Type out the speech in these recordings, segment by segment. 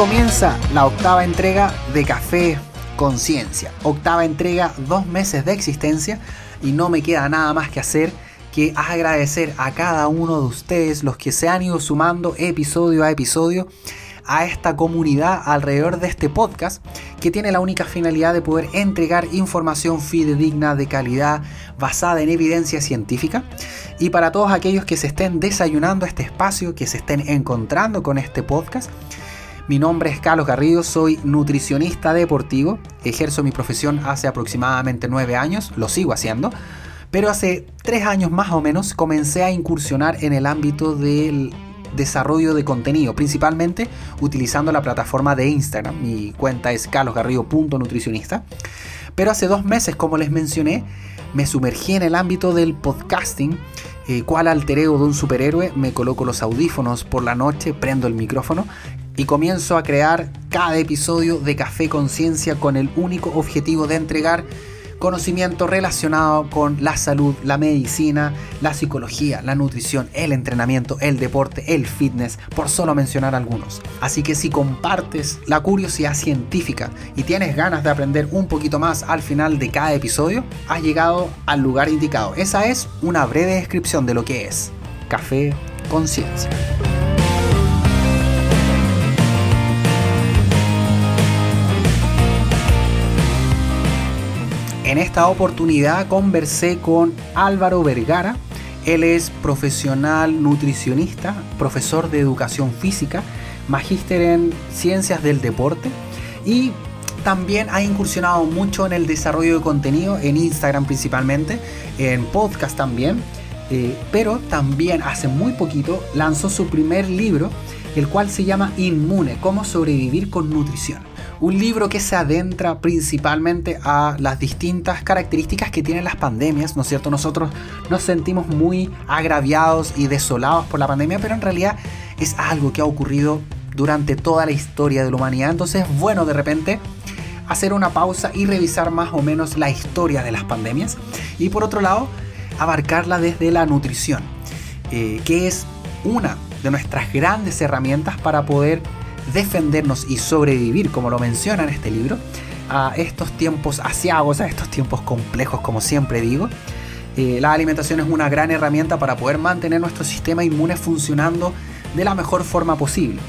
comienza la octava entrega de Café Conciencia. Octava entrega, dos meses de existencia y no me queda nada más que hacer que agradecer a cada uno de ustedes, los que se han ido sumando episodio a episodio a esta comunidad alrededor de este podcast que tiene la única finalidad de poder entregar información fidedigna de calidad basada en evidencia científica y para todos aquellos que se estén desayunando este espacio, que se estén encontrando con este podcast. Mi nombre es Carlos Garrido, soy nutricionista deportivo, ejerzo mi profesión hace aproximadamente nueve años, lo sigo haciendo, pero hace tres años más o menos comencé a incursionar en el ámbito del desarrollo de contenido, principalmente utilizando la plataforma de Instagram. Mi cuenta es carlosgarrido.nutricionista. Pero hace dos meses, como les mencioné, me sumergí en el ámbito del podcasting. Eh, cual altereo de un superhéroe, me coloco los audífonos por la noche, prendo el micrófono y comienzo a crear cada episodio de Café Conciencia con el único objetivo de entregar conocimiento relacionado con la salud, la medicina, la psicología, la nutrición, el entrenamiento, el deporte, el fitness, por solo mencionar algunos. Así que si compartes la curiosidad científica y tienes ganas de aprender un poquito más al final de cada episodio, has llegado al lugar indicado. Esa es una breve descripción de lo que es Café Conciencia. En esta oportunidad conversé con Álvaro Vergara. Él es profesional nutricionista, profesor de educación física, magíster en ciencias del deporte y también ha incursionado mucho en el desarrollo de contenido, en Instagram principalmente, en podcast también, eh, pero también hace muy poquito lanzó su primer libro, el cual se llama Inmune, cómo sobrevivir con nutrición. Un libro que se adentra principalmente a las distintas características que tienen las pandemias, ¿no es cierto? Nosotros nos sentimos muy agraviados y desolados por la pandemia, pero en realidad es algo que ha ocurrido durante toda la historia de la humanidad. Entonces es bueno de repente hacer una pausa y revisar más o menos la historia de las pandemias. Y por otro lado, abarcarla desde la nutrición, eh, que es una de nuestras grandes herramientas para poder defendernos y sobrevivir, como lo menciona en este libro, a estos tiempos asiagos, a estos tiempos complejos, como siempre digo. Eh, la alimentación es una gran herramienta para poder mantener nuestro sistema inmune funcionando de la mejor forma posible.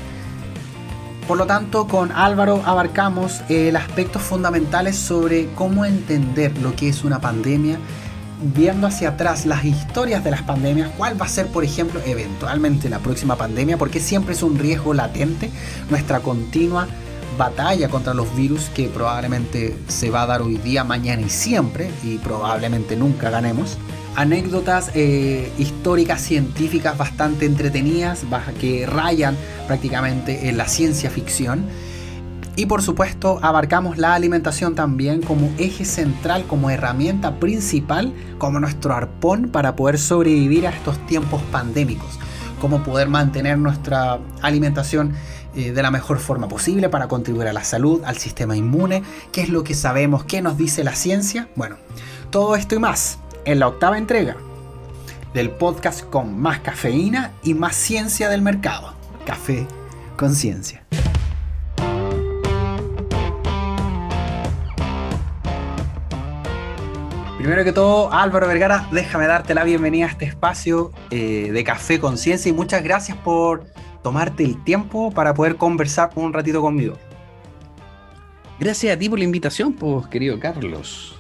Por lo tanto, con Álvaro abarcamos el aspectos fundamentales sobre cómo entender lo que es una pandemia, viendo hacia atrás las historias de las pandemias, cuál va a ser, por ejemplo, eventualmente la próxima pandemia, porque siempre es un riesgo latente nuestra continua batalla contra los virus que probablemente se va a dar hoy día, mañana y siempre, y probablemente nunca ganemos. Anécdotas eh, históricas científicas bastante entretenidas, que rayan prácticamente en la ciencia ficción y por supuesto abarcamos la alimentación también como eje central, como herramienta principal, como nuestro arpón para poder sobrevivir a estos tiempos pandémicos. Cómo poder mantener nuestra alimentación eh, de la mejor forma posible para contribuir a la salud, al sistema inmune, qué es lo que sabemos, qué nos dice la ciencia. Bueno, todo esto y más en la octava entrega del podcast con más cafeína y más ciencia del mercado. Café Conciencia. Primero que todo, Álvaro Vergara, déjame darte la bienvenida a este espacio eh, de Café Conciencia y muchas gracias por tomarte el tiempo para poder conversar un ratito conmigo. Gracias a ti por la invitación, pues, querido Carlos.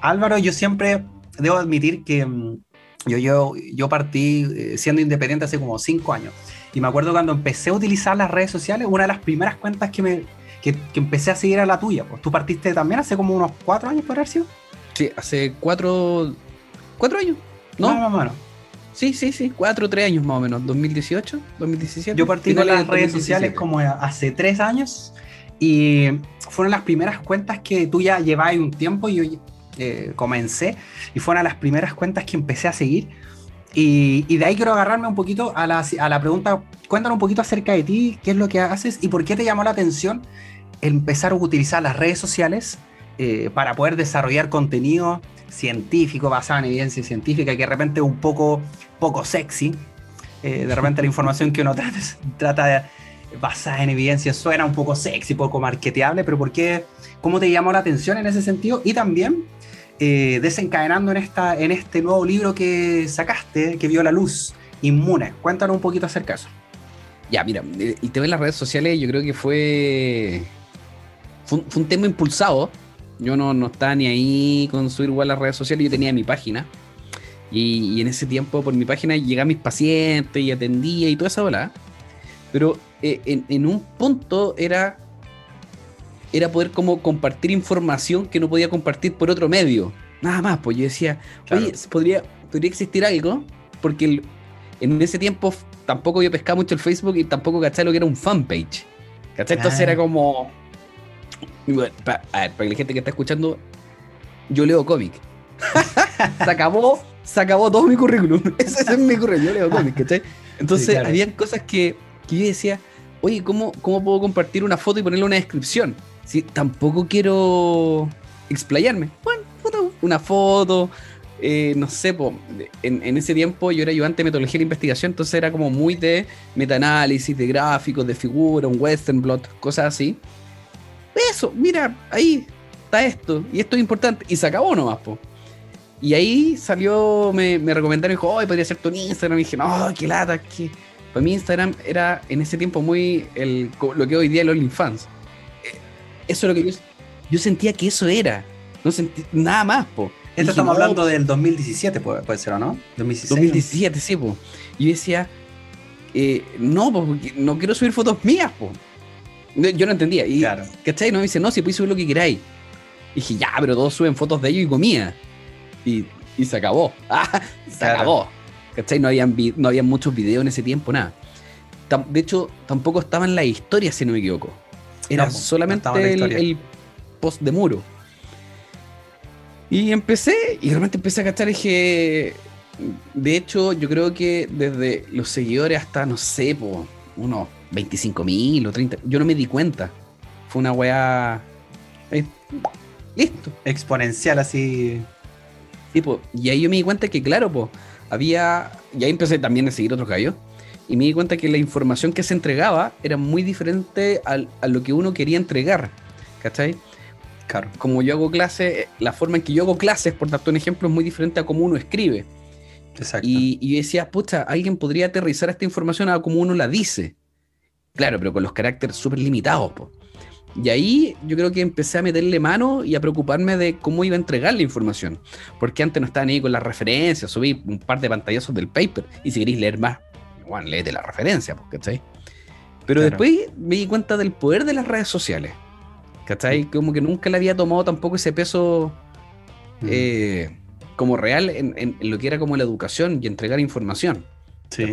Álvaro, yo siempre debo admitir que mm, yo, yo, yo partí eh, siendo independiente hace como cinco años. Y me acuerdo cuando empecé a utilizar las redes sociales, una de las primeras cuentas que, me, que, empecé a seguir era la tuya. Pues. Tú partiste también hace como unos cuatro años, por haber sido. Sí, hace cuatro, cuatro años, ¿no? Más o menos. Sí, sí, sí, cuatro o tres años más o menos, 2018, 2017. Yo partí con las redes sociales como hace tres años y fueron las primeras cuentas que tú ya llevabas un tiempo y yo eh, comencé y fueron las primeras cuentas que empecé a seguir. Y, y, de ahí quiero agarrarme un poquito a la, a la pregunta, cuéntanos un poquito acerca de ti, qué es lo que haces y por qué te llamó la atención empezar a utilizar las redes sociales eh, para poder desarrollar contenido científico basado en evidencia científica que de repente es un poco, poco sexy. Eh, de repente la información que uno trata, trata basada en evidencia suena un poco sexy, poco marketeable, pero ¿por qué? ¿Cómo te llamó la atención en ese sentido? Y también eh, desencadenando en, esta, en este nuevo libro que sacaste, que vio la luz, Inmune. Cuéntanos un poquito acerca de eso. Ya, mira, el tema en las redes sociales yo creo que fue, fue, un tema impulsado. Yo no, no estaba ni ahí con subir igual las redes sociales, yo tenía mi página. Y, en ese tiempo por mi página llegaban mis pacientes y atendía y toda esa bola. Pero eh, en, un punto era, era poder como compartir información que no podía compartir por otro medio. Nada más, pues yo decía, oye, podría, podría existir algo, porque en ese tiempo tampoco yo pescaba mucho el Facebook y tampoco cachaba lo que era un fanpage. ¿Cachai? Entonces era como. A ver, para la gente que está escuchando, yo leo cómic. se acabó, se acabó todo mi currículum. Ese, es mi currículum, yo leo cómic, ¿cachai? Entonces, había cosas que, que, yo decía, oye, ¿cómo, ¿cómo puedo compartir una foto y ponerle una descripción? Si tampoco quiero explayarme. Bueno, una foto, eh, no sé, en, ese tiempo yo era ayudante de metodología de investigación, entonces era como muy de metaanálisis, de gráficos, de figura, un western blot, cosas así. Eso, mira, ahí está esto, y esto es importante, y se acabó nomás, po. Y ahí salió, me, me recomendaron, dijo, oh, podría ser tu Instagram, y dije, no, qué lata, que para mí Instagram era en ese tiempo muy el, lo que hoy día es el OnlyFans. Eh, eso es lo que yo, yo sentía que eso era, no sentí nada más, po. Esto estamos hablando del 2017, puede, ser, ¿o no? 2016. 2017, sí, pues. Y yo decía, eh, no, pues, no quiero subir fotos mías, pues. Yo no entendía. Y, claro. ¿Cachai? No me dice, no, si puedes subir lo que queráis. Y dije, ya, pero todos suben fotos de ellos y comía. Y, y se acabó. Ah, se acabó. ¿Cachai? No habían, no había muchos videos en ese tiempo, nada. De hecho, tampoco estaban las historias, si no me equivoco. Era solamente el post de muro. Y empecé, y realmente empecé a cachar, dije, de hecho, yo creo que desde los seguidores hasta, no sé, po, unos 25 mil o 30, yo no me di cuenta. Fue una weá... Eh, listo. Exponencial así. Sí, y ahí yo me di cuenta que, claro, pues, había, y ahí empecé también a seguir otros gallos, y me di cuenta que la información que se entregaba era muy diferente a lo que uno quería entregar, ¿cachai? Como yo hago clases, la forma en que yo hago clases, por darte un ejemplo, es muy diferente a cómo uno escribe. Exacto. Y, y yo decía, pucha, alguien podría aterrizar esta información a como uno la dice. Claro, pero con los caracteres súper limitados. Y ahí yo creo que empecé a meterle mano y a preocuparme de cómo iba a entregar la información. Porque antes no estaba ni con las referencias, subí un par de pantallazos del paper. Y si queréis leer más, bueno, léete la referencia, ¿cachai? Pero después me di cuenta del poder de las redes sociales. ¿Cachai? Como que nunca le había tomado tampoco ese peso eh, como real en, lo que era como la educación y entregar información. Sí.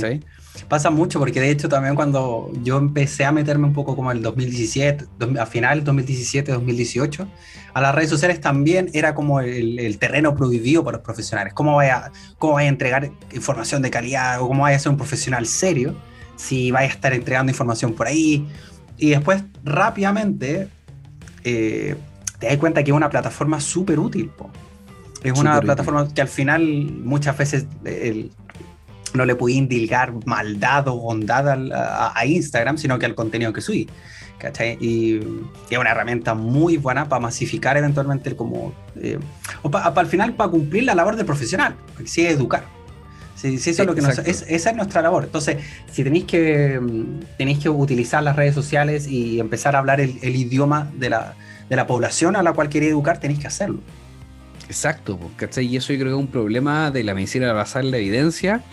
Pasa mucho porque de hecho también cuando yo empecé a meterme un poco como el 2017, a final 2017, 2018, a las redes sociales también era como el, terreno prohibido para los profesionales. ¿Cómo vaya, ¿Cómo vaya a entregar información de calidad o cómo vaya a ser un profesional serio si vaya a estar entregando información por ahí? Y después rápidamente eh, te das cuenta que es una plataforma súper útil. Es una plataforma que al final muchas veces no le puede indilgar maldad o bondad a, Instagram, sino que al contenido que subí. Y, es una herramienta muy buena para masificar eventualmente como... Eh, o para al final para cumplir la labor del profesional, que sí educar. Sí, eso es lo que esa es nuestra labor. Entonces, si tenéis que, mm, tenéis que utilizar las redes sociales y empezar a hablar el, idioma de la, de la, población a la cual queréis educar, tenéis que hacerlo. Exacto, ¿cachai? Y eso yo creo que es un problema de la medicina basada en la evidencia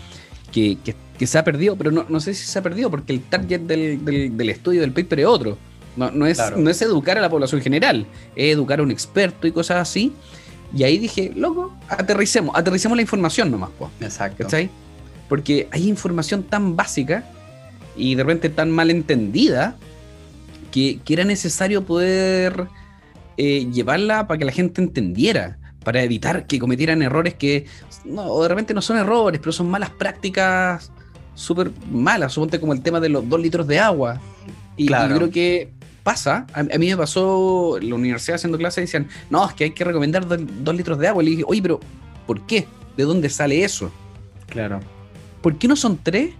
que, que, se ha perdido, pero no, no, sé si se ha perdido porque el target del, del, estudio del paper es otro. No, no, es, no es educar a la población general, es educar a un experto y cosas así. Y ahí dije, loco, aterricemos, aterricemos la información nomás, pues. Exacto. ¿Cachai? Porque hay información tan básica y de repente tan mal entendida que, era necesario poder eh, llevarla para que la gente entendiera, para evitar que cometieran errores que no, de repente no son errores, pero son malas prácticas súper malas. Suponte como el tema de los dos litros de agua. Y, claro. y creo que pasa, a, mí me pasó en la universidad haciendo clases, decían, no, es que hay que recomendar dos, litros de agua. Y le dije, oye, pero ¿por qué? ¿De dónde sale eso? Claro. ¿Por qué no son tres?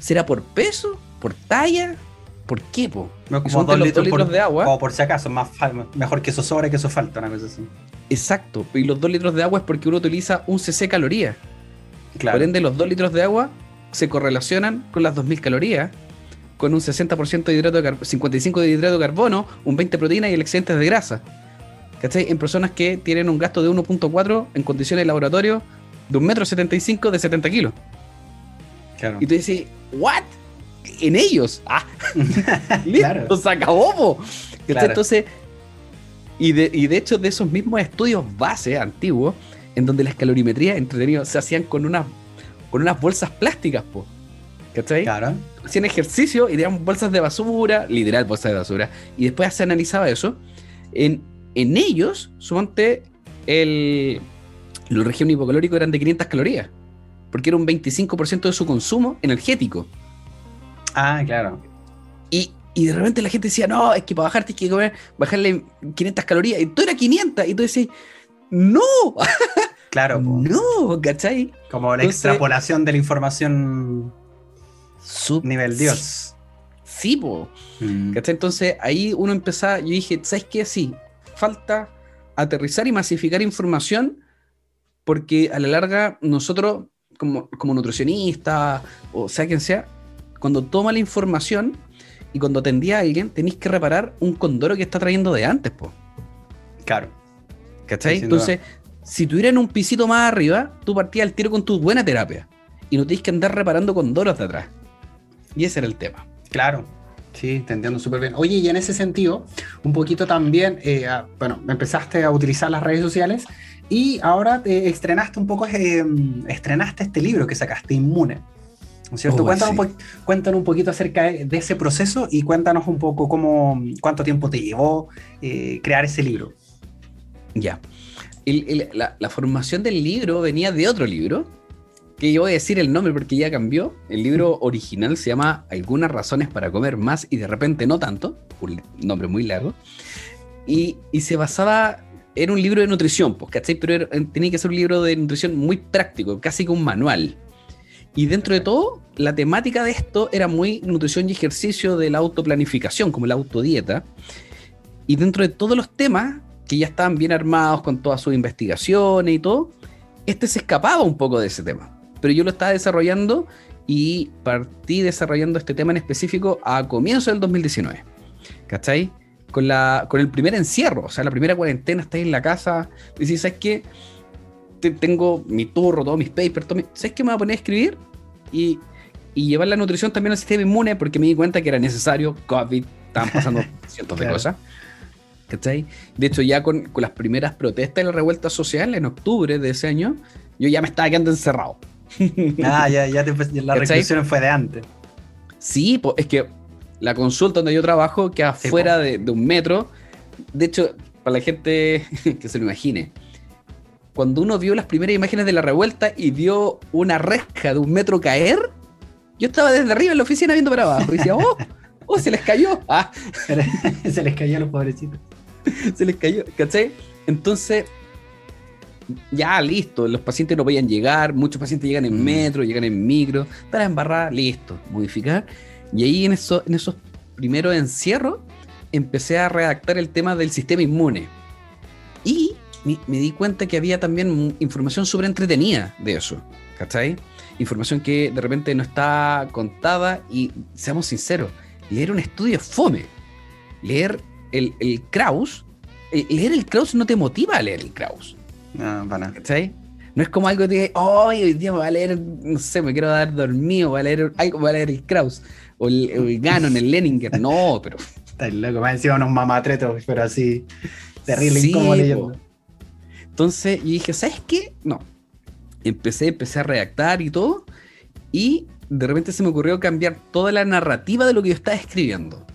¿Será por peso? ¿Por talla? ¿Por qué, po? No, como dos litros, dos litros por, de agua. Como por si acaso, más mejor que eso sobra que eso falta, una cosa así. Exacto. Y los 2 litros de agua es porque uno utiliza un cc calorías. Claro. Por ende, los 2 litros de agua se correlacionan con las 2000 calorías, con un 60% de hidrato de carbono, 55 de hidrato de carbono, un 20 de proteína y el excedente de grasa. ¿Cachai? En personas que tienen un gasto de 1.4 en condiciones de laboratorio de 1,75 m de 70 kilos. claro. Y tú dices, ¿what? En ellos. Ah, listo, se acabó, po. Entonces, y de, y de hecho, de esos mismos estudios base antiguos, en donde las calorimetrías entretenidos se hacían con unas, con unas bolsas plásticas, po. ¿Cachai? Claro. Hacían ejercicio y tenían bolsas de basura, literal bolsas de basura, y después se analizaba eso. En, en ellos, suponte, el, los regímenes hipocalóricos eran de 500 calorías, porque era un 25% de su consumo energético. Ah, claro. Y, y de repente la gente decía, no, es que para bajar tienes que comer, bajarle 500 calorías. Y tú era 500. Y tú decís, no, Claro, no, ¿cachai? como la Entonces- extrapolación de la información Sup- nivel Dios. Sí, po. Mm. ¿Cachai? Entonces ahí uno empezaba, yo dije, ¿sabes qué? Sí, falta aterrizar y masificar información porque a la larga nosotros, como, como nutricionistas, o sea quien sea, cuando toma la información y cuando atendía a alguien, tenéis que reparar un condoro que está trayendo de antes, po. Claro. ¿Cachai? Sí, Entonces, si tú en un pisito más arriba, tú partías al tiro con tu buena terapia y no tienes que andar reparando condoros de atrás. Y ese era el tema. Claro, sí, te entiendo súper bien. Oye, y en ese sentido, un poquito también, eh, a- bueno, empezaste a utilizar las redes sociales y ahora te estrenaste un poco, eh, estrenaste este libro que sacaste, Inmune. ¿No es cierto? Oh, cuéntanos, sí. un cuéntanos un poquito acerca de, de ese proceso y cuéntanos un poco cómo, cuánto tiempo te llevó eh, crear ese libro. Ya. El- el- la, la formación del libro venía de otro libro, que yo voy a decir el nombre porque ya cambió. El libro original se llama Algunas razones para comer más y de repente no tanto, un nombre muy largo. Y, y se basaba, era un libro de nutrición, pues, ¿cachai? Pero era- tenía que ser un libro de nutrición muy práctico, casi que un manual. Y dentro de todo, la temática de esto era muy nutrición y ejercicio de la autoplanificación, como la autodieta. Y dentro de todos los temas, que ya estaban bien armados con todas sus investigaciones y todo, este se escapaba un poco de ese tema. Pero yo lo estaba desarrollando y partí desarrollando este tema en específico a comienzo del 2019. ¿Cachai? Con, la, con el primer encierro, o sea, la primera cuarentena, estáis en la casa, decís, ¿sabes qué? Te- tengo mi turro, todos mis papers, todo mi- ¿sabes qué me voy a poner a escribir? Y, y llevar la nutrición también al sistema inmune porque me di cuenta que era necesario, COVID, estaban pasando cientos de cosas. ¿Cachai? De hecho, ya con, con las primeras protestas y la revuelta social en octubre de ese año, yo ya me estaba quedando encerrado. Ah, ya, ya te, la reclusión fue de antes. Sí, po, es que la consulta donde yo trabajo queda Sí, fuera po. de, de un metro. De hecho, para la gente que se lo imagine, cuando uno vio las primeras imágenes de la revuelta y vio una reja de un metro caer, yo estaba desde arriba en la oficina viendo para abajo y decía, oh, oh, se les cayó. Ah, Se les cayó a los pobrecitos. se les cayó, ¿cachai? Entonces, ya listo, los pacientes no podían llegar, muchos pacientes llegan en Mm. metro, llegan en micro, para embarrar, listo, modificar. Y ahí en, eso, en esos primeros encierros empecé a redactar el tema del sistema inmune. Y me, me di cuenta que había también información súper entretenida de eso, ¿cachai? Información que de repente no está contada y, seamos sinceros, leer un estudio es fome. Leer el, el Kraus, eh, leer el Kraus no te motiva a leer el Kraus, No, para nada. ¿cachai? No es como algo de, oh, hoy día me voy a leer, no sé, me quiero dar dormido, voy a leer algo, voy a leer el Kraus, o el, el Ganon, el Leninger, no, pero Estáis loco, más encima unos mamatretos, pero así, terrible Sí, incómodo po. Entonces yo dije, ¿sabes qué? No. Empecé, empecé a redactar y todo. Y de repente se me ocurrió cambiar toda la narrativa de lo que yo estaba escribiendo.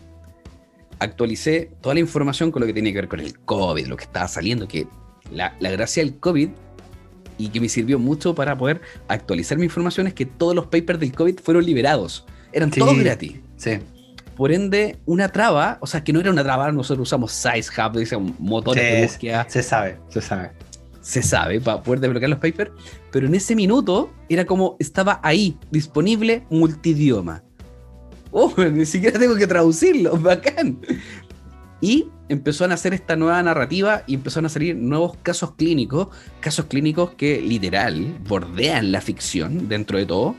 Actualicé toda la información con lo que tenía que ver con el COVID, lo que estaba saliendo, que la, la gracia del COVID y que me sirvió mucho para poder actualizar mi información es que todos los papers del COVID fueron liberados. Eran Sí. todos gratis. Sí, Por ende, una traba, o sea, que no era una traba, nosotros usamos SizeHub, dice, motores de búsqueda se sabe, se sabe. Se sabe para poder desbloquear los papers, pero en ese minuto era como estaba ahí, disponible multidioma. Oh, ni siquiera tengo que traducirlo, bacán. Y empezó a nacer esta nueva narrativa y empezaron a salir nuevos casos clínicos, casos clínicos que literal bordean la ficción dentro de todo.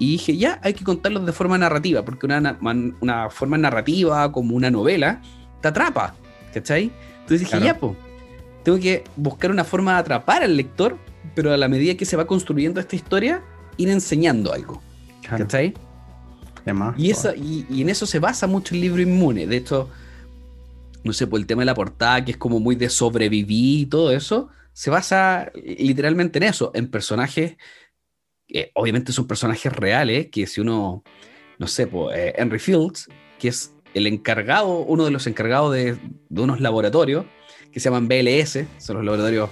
Y dije, ya, hay que contarlos de forma narrativa, porque una, una forma narrativa, como una novela, te atrapa, ¿cachai? Entonces dije, ya, pues, tengo que buscar una forma de atrapar al lector, pero a la medida que se va construyendo esta historia, ir enseñando algo, ¿cachai? y, eso, y, y en eso se basa mucho el libro Inmune. De hecho, no sé, por el tema de la portada, que es como muy de sobrevivir y todo eso, se basa literalmente en eso, en personajes, que obviamente son personajes reales, que si uno, no sé, pues, Henry Fields, que es el encargado, uno de los encargados de, unos laboratorios, que se llaman BLS, son los laboratorios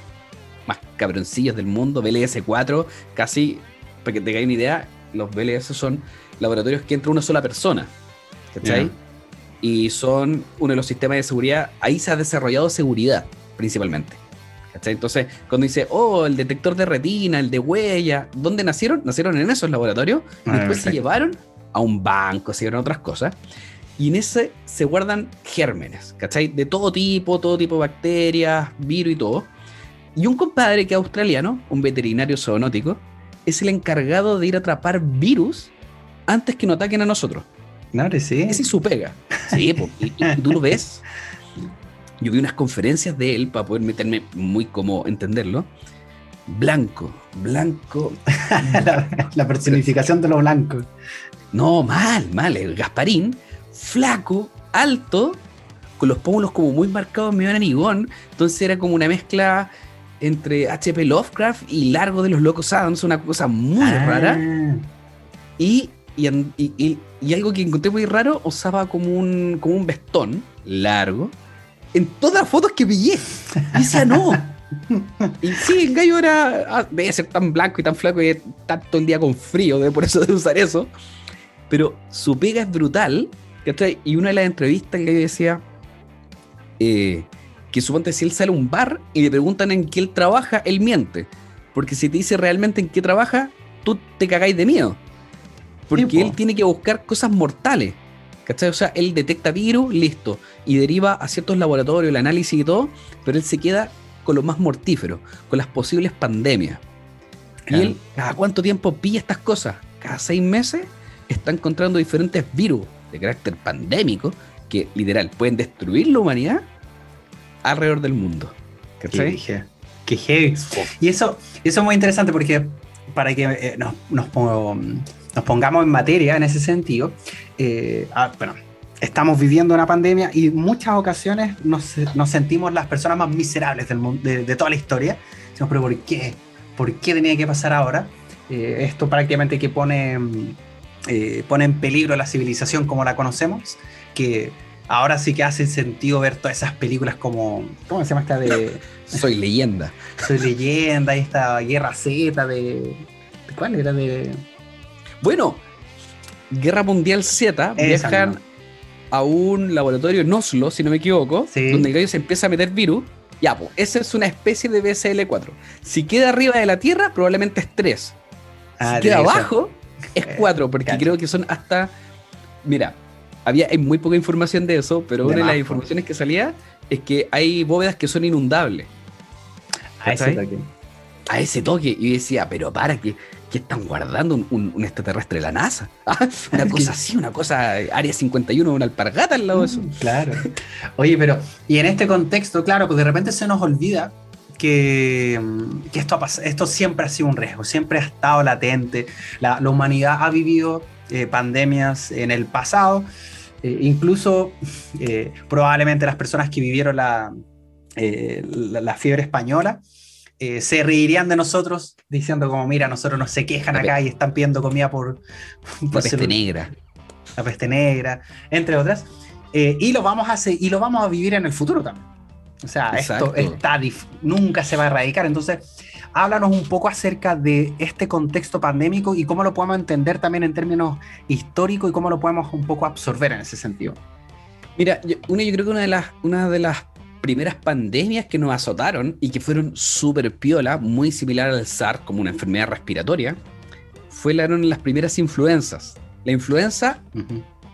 más cabroncillos del mundo, BLS 4, casi, para que te una idea, los BLS son laboratorios que entra una sola persona, ¿cachai? y son uno de los sistemas de seguridad, ahí se ha desarrollado seguridad principalmente. Entonces, cuando dice, oh, el detector de retina, el de huella, ¿dónde nacieron? Nacieron en esos laboratorios, ah, después se llevaron a un banco, se llevaron otras cosas, y en ese se guardan gérmenes, ¿cachai? De todo tipo, todo tipo de bacterias, virus y todo. Y un compadre que es australiano, un veterinario zoonótico, es el encargado de ir a atrapar virus antes que nos ataquen a nosotros. Claro, sí. Ese es su pega. Sí, y, tú lo ves. Yo vi unas conferencias de él para poder meterme muy como entenderlo. Blanco, blanco. la, personificación de lo blanco. No, mal, mal. El Gasparín, flaco, alto, con los pómulos como muy marcados, medio anigón. Entonces era como una mezcla entre H.P. Lovecraft y Largo de los Locos Adams, una cosa muy ah. rara. Y y, algo que encontré muy raro, usaba como un, como un vestón largo en todas las fotos que pillé. Y decía, no. Y sí, el gallo era. Ah, debe ser tan blanco y tan flaco y está todo el día con frío, de por eso de usar eso. Pero su pega es brutal. Y una de las entrevistas, gallo decía eh, que suponte si él sale a un bar y le preguntan en qué él trabaja, él miente. Porque si te dice realmente en qué trabaja, tú te cagáis de miedo. Porque él tiene que buscar cosas mortales. ¿Cachai? O sea, él detecta virus, listo, y deriva a ciertos laboratorios, el análisis y todo, pero él se queda con lo más mortífero, con las posibles pandemias. Y él, ¿cada cuánto tiempo pilla estas cosas? Cada seis meses está encontrando diferentes virus de carácter pandémico que literal pueden destruir la humanidad alrededor del mundo. ¿Cachai? Qué, qué heavy. Y eso, eso es muy interesante porque para que eh, nos, nos, nos pongamos en materia en ese sentido, eh, ah, bueno, estamos viviendo una pandemia y en muchas ocasiones nos, nos, sentimos las personas más miserables del mundo, de, toda la historia. Decimos, pero ¿por qué? ¿Por qué tenía que pasar ahora? Eh, esto prácticamente que pone, eh, pone en peligro la civilización como la conocemos, que ahora sí que hace sentido ver todas esas películas como, ¿cómo se llama esta de... Soy leyenda. Soy leyenda y esta Guerra Z de... ¿Cuál era? De... Bueno, Guerra Mundial Z viajan a un laboratorio en Oslo, si no me equivoco, donde el gallo se empieza a meter virus. Ya, pues, esa es una especie de BSL-4. Si queda arriba de la Tierra, probablemente es 3. Ah, si queda abajo, es 4, porque creo que son hasta. Mira, había hay muy poca información de eso, pero una de las informaciones que salía es que hay bóvedas que son inundables. A ese toque. A ese toque. Y decía, pero para que ¿qué están guardando un, extraterrestre de la NASA? Ah, una cosa así, una cosa, Área 51, una alpargata al lado de eso. Claro. Oye, pero, y en este contexto, claro, pues de repente se nos olvida que, mm, que esto, esto siempre ha sido un riesgo, siempre ha estado latente. La, humanidad ha vivido eh, pandemias en el pasado, eh, incluso eh, probablemente las personas que vivieron la, la fiebre española eh, se reirían de nosotros diciendo como, mira, nosotros no se quejan acá y están pidiendo comida por... la peste negra. La peste negra, entre otras. Eh, y, lo vamos a y lo vamos a vivir en el futuro también. O sea, esto está nunca se va a erradicar. Entonces, háblanos un poco acerca de este contexto pandémico y cómo lo podemos entender también en términos históricos y cómo lo podemos un poco absorber en ese sentido. Mira, yo, una, yo creo que una de las, una de las primeras pandemias que nos azotaron y que fueron súper piola, muy similar al SARS como una enfermedad respiratoria, fueron las primeras influencias La influenza,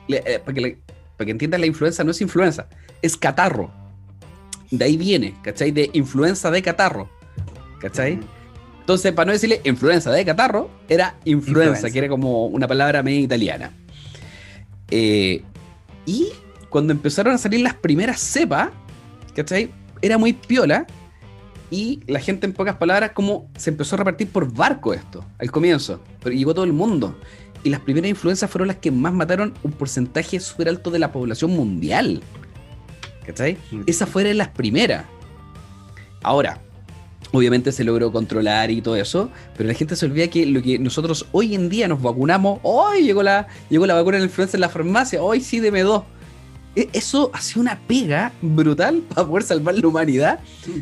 eh, para, que, para que entiendas, la influenza no es influenza, es catarro. De ahí viene, ¿cachai? De influenza de catarro, ¿cachai? Entonces, para no decirle influenza de catarro, era influenza, que era como una palabra medio italiana. Eh, y cuando empezaron a salir las primeras cepas, ¿cachai? Era muy piola. Y la gente, en pocas palabras, como se empezó a repartir por barco esto, al comienzo. Pero llegó todo el mundo. Y las primeras influencias fueron las que más mataron un porcentaje súper alto de la población mundial. ¿Cachai? Mm. Esa fueron las primeras. Ahora, obviamente se logró controlar y todo eso, pero la gente se olvida que lo que nosotros hoy en día nos vacunamos, hoy llegó la, llegó la vacuna de la influenza en la farmacia, hoy sí deme dos. E, eso ha sido una pega brutal para poder salvar la humanidad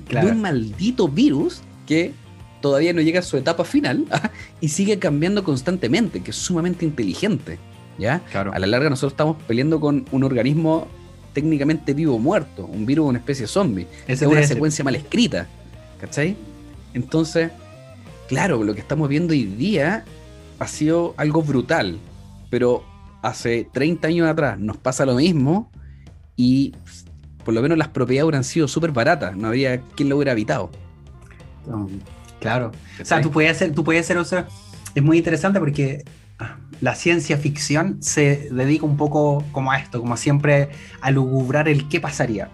de un maldito virus que todavía no llega a su etapa final ¿ah? y sigue cambiando constantemente, que es sumamente inteligente. ¿ya? A la larga nosotros estamos peleando con un organismo técnicamente vivo o muerto, un virus de una especie zombie. es una secuencia mal escrita. ¿Cachai? Entonces, claro, lo que estamos viendo hoy día ha sido algo brutal, pero hace 30 años atrás nos pasa lo mismo y por lo menos las propiedades hubieran sido súper baratas, no había quien lo hubiera habitado. Claro. O sea, tú puedes hacer, tú puedes hacer, o sea, es muy interesante porque ah, la ciencia ficción se dedica un poco como a esto, como siempre a lugubrar el qué pasaría.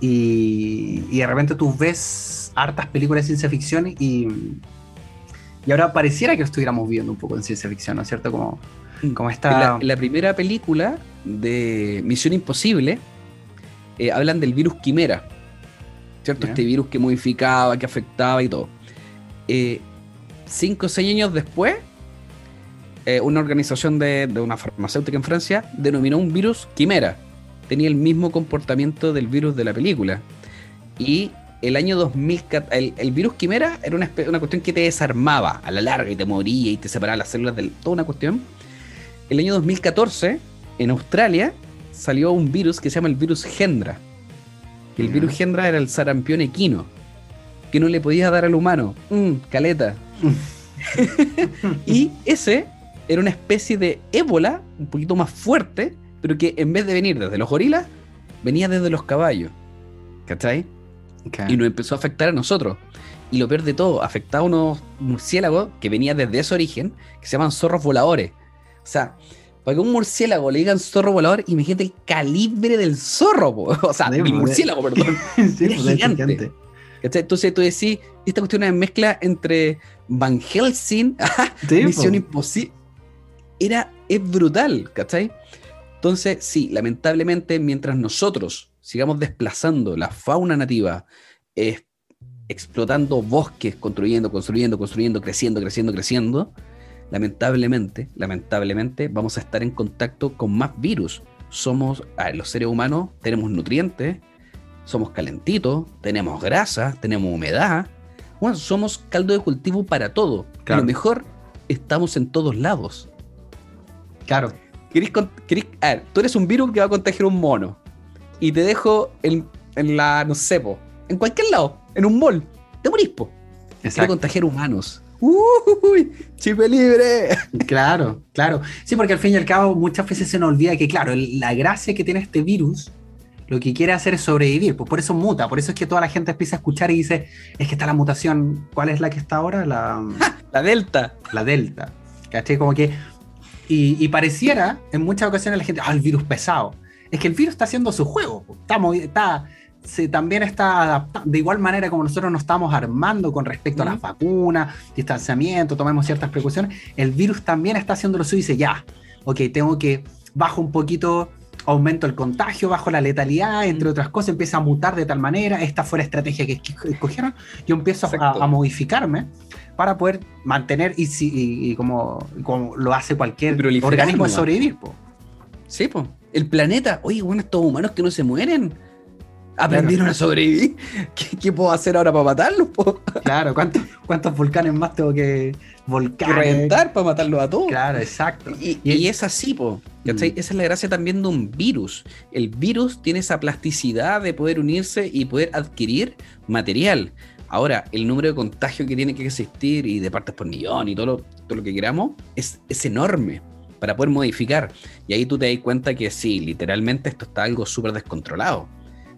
Y, y de repente tú ves hartas películas de ciencia ficción y, y ahora pareciera que lo estuviéramos viendo un poco en ciencia ficción, ¿no es cierto? Como, mm. como esta... La, primera película de Misión Imposible eh, hablan del virus quimera, ¿cierto? Este virus que modificaba, que afectaba y todo. Eh, cinco o seis años después, eh, una organización de, de, una farmacéutica en Francia denominó un virus quimera. Tenía el mismo comportamiento del virus de la película. Y el año 2014, el, virus quimera era una, una, cuestión que te desarmaba a la larga y te moría y te separaba las células de toda una cuestión. El año 2014, en Australia, salió un virus que se llama el virus Gendra. El virus Gendra era el sarampión equino, que no le podías dar al humano. Mm, caleta. y ese era una especie de ébola, un poquito más fuerte, pero que en vez de venir desde los gorilas, venía desde los caballos. ¿Cachai? Y nos empezó a afectar a nosotros. Y lo peor de todo, afectaba a unos murciélagos que venían desde ese origen, que se llaman zorros voladores. O sea, para que un murciélago le digan zorro volador, imagínate el calibre del zorro, o sea, el murciélago, perdón. sí, Era pues, gigante. Entonces tú decís, esta cuestión es mezcla entre Van Helsing, Misión Imposible. Era, es brutal, ¿cachai? Entonces, sí, lamentablemente, mientras nosotros sigamos desplazando la fauna nativa, explotando bosques, construyendo, construyendo, construyendo, creciendo, creciendo, creciendo, lamentablemente, lamentablemente vamos a estar en contacto con más virus. Somos, los seres humanos tenemos nutrientes, somos calentitos, tenemos grasa, tenemos humedad. Bueno, somos caldo de cultivo para todo. A lo mejor estamos en todos lados. Claro. tú eres un virus que va a contagiar un mono. Y te dejo en, la, no sé, en cualquier lado, en un mall. Te morís, po. Exacto. contagiar humanos. ¡Uy! ¡Chipe libre! Claro, claro. Sí, porque al fin y al cabo muchas veces se nos olvida que, claro, la gracia que tiene este virus, lo que quiere hacer es sobrevivir. Pues por eso muta, por eso es que toda la gente empieza a escuchar y dice, es que está la mutación, ¿cuál es la que está ahora? La, la Delta. La Delta. ¿Cachai? Como que... Y, pareciera, en muchas ocasiones la gente, ah, el virus pesado. Es que el virus está haciendo su juego. Está, está se, también está adaptando, de igual manera como nosotros nos estamos armando con respecto a las vacunas, distanciamiento, tomemos ciertas precauciones, el virus también está haciendo lo suyo y dice, ya, ok, tengo que, bajo un poquito, aumento el contagio, bajo la letalidad, entre otras cosas, empieza a mutar de tal manera, esta fue la estrategia que escogieron, yo empiezo a, modificarme para poder mantener, y, como, como, lo hace cualquier organismo, de sobrevivir. Sí, pues. El planeta, oye, bueno, estos humanos que no se mueren aprendieron a sobrevivir. ¿Qué, puedo hacer ahora para matarlos? Claro, ¿cuántos, ¿cuántos volcanes más tengo que volcar? reventar para matarlos a todos. Claro, exacto. Y, es así, po. Mm. Esa es la gracia también de un virus. El virus tiene esa plasticidad de poder unirse y poder adquirir material. Ahora, el número de contagio que tiene que existir y de partes por millón y todo lo, todo lo que queramos es, es enorme. para poder modificar. Y ahí tú te das cuenta que sí, literalmente esto está algo súper descontrolado.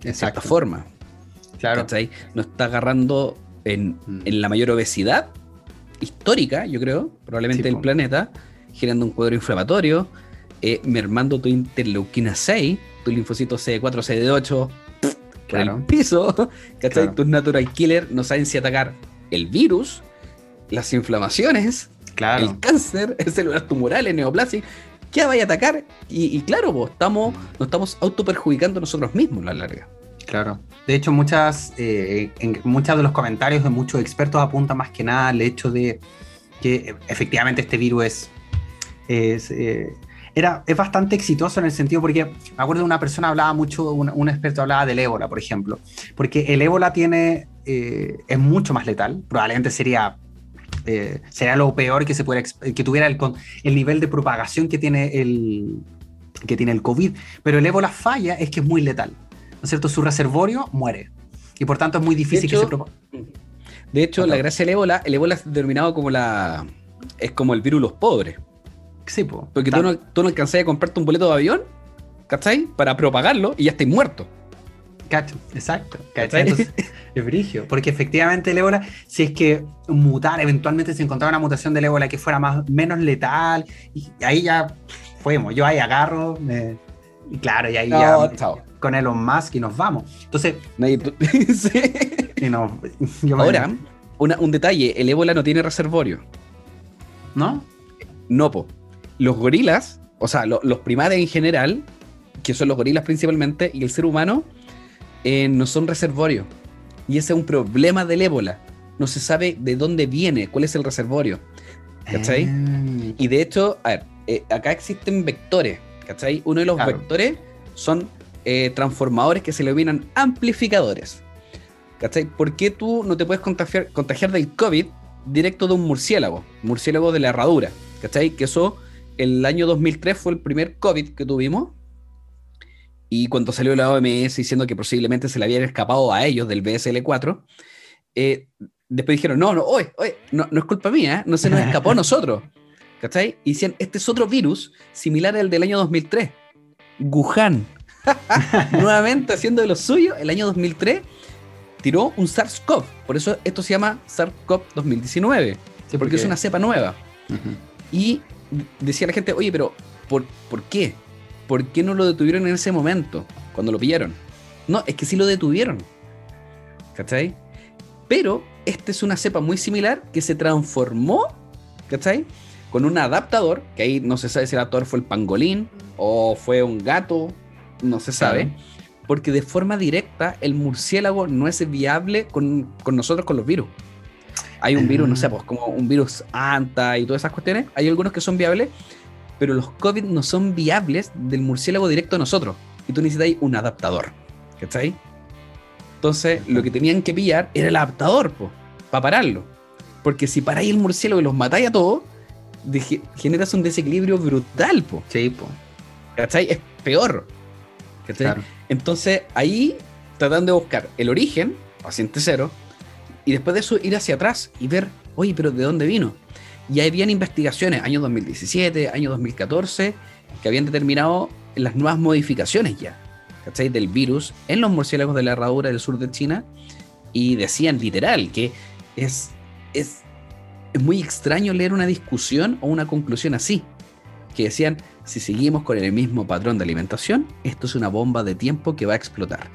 De cierta forma. Claro. Nos está agarrando en, mm. en, la mayor obesidad histórica, yo creo, probablemente del planeta, generando un cuadro inflamatorio, eh, mermando tu interleuquina 6, tu linfocito CD4, CD8, por el piso, ¿cachai? Tus natural killer no saben si atacar el virus, las inflamaciones, el cáncer, células tumorales, neoplasia. ¿Qué vaya a atacar? Y, claro, pues, estamos, nos estamos autoperjudicando nosotros mismos a la larga. Claro. De hecho, muchas, eh, muchos de los comentarios de muchos expertos apuntan más que nada al hecho de que efectivamente este virus es, es eh, era, es bastante exitoso en el sentido porque me acuerdo de una persona hablaba mucho, un, experto hablaba del ébola, por ejemplo, porque el ébola tiene, eh, es mucho más letal, probablemente sería eh, sería lo peor que se pudiera, que tuviera el, el nivel de propagación que tiene el, que tiene el COVID. Pero el ébola falla es que es muy letal, ¿no es cierto? Su reservorio muere y por tanto es muy difícil que se propague. De hecho, la gracia del ébola, el ébola es determinado como la, es como el virus los pobres. Sí, po, porque tú no, tú no alcanzás a comprarte un boleto de avión, ¿cachai? Para propagarlo y ya estáis muerto. Cacho, exacto. es brigio. Porque efectivamente el ébola, si es que mutar, eventualmente se encontraba una mutación del ébola que fuera más, menos letal, y ahí ya fuimos. Yo ahí agarro, y claro, y ahí ya con Elon Musk y nos vamos. Entonces. y no, Ahora, un detalle: el ébola no tiene reservorio. ¿No? No, po. Los gorilas, o sea, los primates en general, que son los gorilas principalmente, y el ser humano eh, no son reservorios. Y ese es un problema del ébola. No se sabe de dónde viene, cuál es el reservorio. ¿Cachai? Ah. Y de hecho, a ver, eh, acá existen vectores. ¿Cachai? Uno de los vectores son eh, transformadores que se le denominan amplificadores. ¿Cachai? ¿Por qué tú no te puedes contagiar, contagiar del COVID directo de un murciélago? Murciélago de la herradura. ¿Cachai? Que eso, el año 2003 fue el primer COVID que tuvimos. Y cuando salió la OMS diciendo que posiblemente se le habían escapado a ellos del BSL4, eh, después dijeron, no, no, oye, oye, no, no es culpa mía, no se nos escapó a nosotros. ¿Cachai? Y decían, este es otro virus similar al del año 2003. Wuhan. Nuevamente haciendo de lo suyo, el año 2003 tiró un SARS-CoV. Por eso esto se llama SARS-CoV 2019. porque, es una cepa nueva. Y decía la gente, oye, pero ¿por, ¿por qué? ¿Por qué no lo detuvieron en ese momento, cuando lo pillaron? No, es que sí lo detuvieron. ¿Cachai? Pero esta es una cepa muy similar que se transformó, ¿cachai? Con un adaptador, que ahí no se sabe si el adaptador fue el pangolín o fue un gato, no se sabe. Porque de forma directa el murciélago no es viable con, nosotros, con los virus. Hay un virus, no sé, ah. pues como un virus anta y todas esas cuestiones. Hay algunos que son viables, pero los COVID no son viables del murciélago directo a nosotros. Y tú necesitas un adaptador. ¿Cachai? Entonces, lo que tenían que pillar era el adaptador, para pararlo. Porque si paráis el murciélago y los matáis a todos, generas un desequilibrio brutal, po. Sí, po. ¿Cachai? Es peor. ¿Cachai? Entonces, ahí tratando de buscar el origen, paciente cero, y después de eso ir hacia atrás y ver, oye, pero ¿de dónde vino? Y habían investigaciones, año 2017, año 2014, que habían determinado las nuevas modificaciones ya, ¿cachai? Del virus en los murciélagos de la herradura del sur de China. Y decían literal que es, es, es muy extraño leer una discusión o una conclusión así. Que decían, si seguimos con el mismo patrón de alimentación, esto es una bomba de tiempo que va a explotar.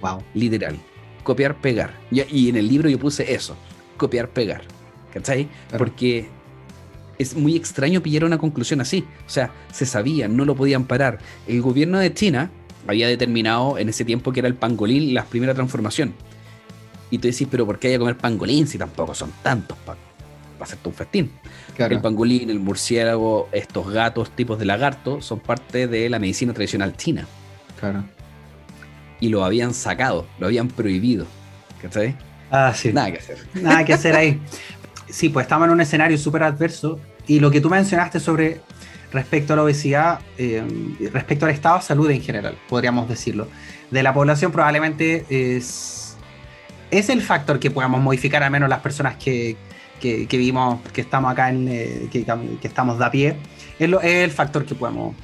Wow. Literal. Copiar, pegar. y en el libro yo puse eso. Copiar, pegar. ¿Cachai? Porque es muy extraño pillar una conclusión así. O sea, se sabía, no lo podían parar. El gobierno de China había determinado en ese tiempo que era el pangolín la primera transformación. Y tú decís, pero ¿por qué hay que comer pangolín si tampoco son tantos para hacerte un festín? El pangolín, el murciélago, estos gatos tipos de lagarto son parte de la medicina tradicional china. Claro. Y lo habían sacado, lo habían prohibido. ¿Cachai? Ah, sí. Nada que hacer. Nada que hacer ahí. sí, pues estamos en un escenario súper adverso y lo que tú mencionaste sobre respecto a la obesidad, eh, respecto al estado de salud en general, podríamos decirlo, de la población probablemente es, es el factor que podamos modificar, al menos las personas que, que, vimos que estamos acá eh, que, estamos de a pie, es, el factor que podemos,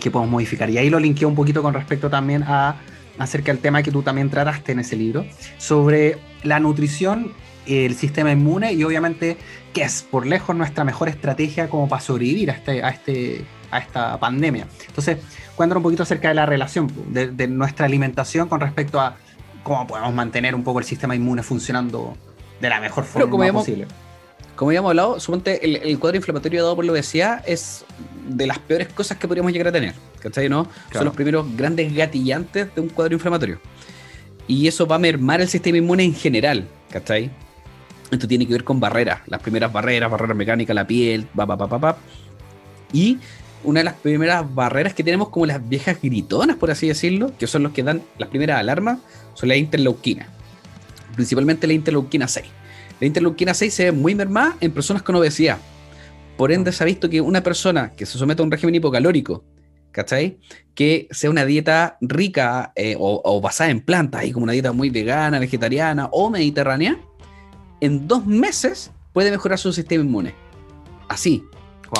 que podemos modificar. Y ahí lo linkeo un poquito con respecto también a acerca del tema que tú también trataste en ese libro, sobre la nutrición, el sistema inmune y obviamente que es por lejos nuestra mejor estrategia como para sobrevivir a, este, a, este, a esta pandemia. Entonces, cuéntanos un poquito acerca de la relación de, nuestra alimentación con respecto a cómo podemos mantener un poco el sistema inmune funcionando de la mejor forma posible. Como habíamos hablado, suponte el, cuadro inflamatorio dado por la obesidad es de las peores cosas que podríamos llegar a tener. ¿Cachai? ¿No? Son los primeros grandes gatillantes de un cuadro inflamatorio. Y eso va a mermar el sistema inmune en general. ¿Cachai? Esto tiene que ver con barreras, las primeras barreras, barreras mecánicas, la piel, pa. Y una de las primeras barreras que tenemos como las viejas gritonas, por así decirlo, que son los que dan las primeras alarmas, son la interleuquina. Principalmente la interleuquina 6. La interleuquina 6 se ve muy mermada en personas con obesidad. Por ende, se ha visto que una persona que se somete a un régimen hipocalórico, ¿cachai? Que sea una dieta rica eh, o, basada en plantas, y como una dieta muy vegana, vegetariana o mediterránea, en dos meses puede mejorar su sistema inmune. Así,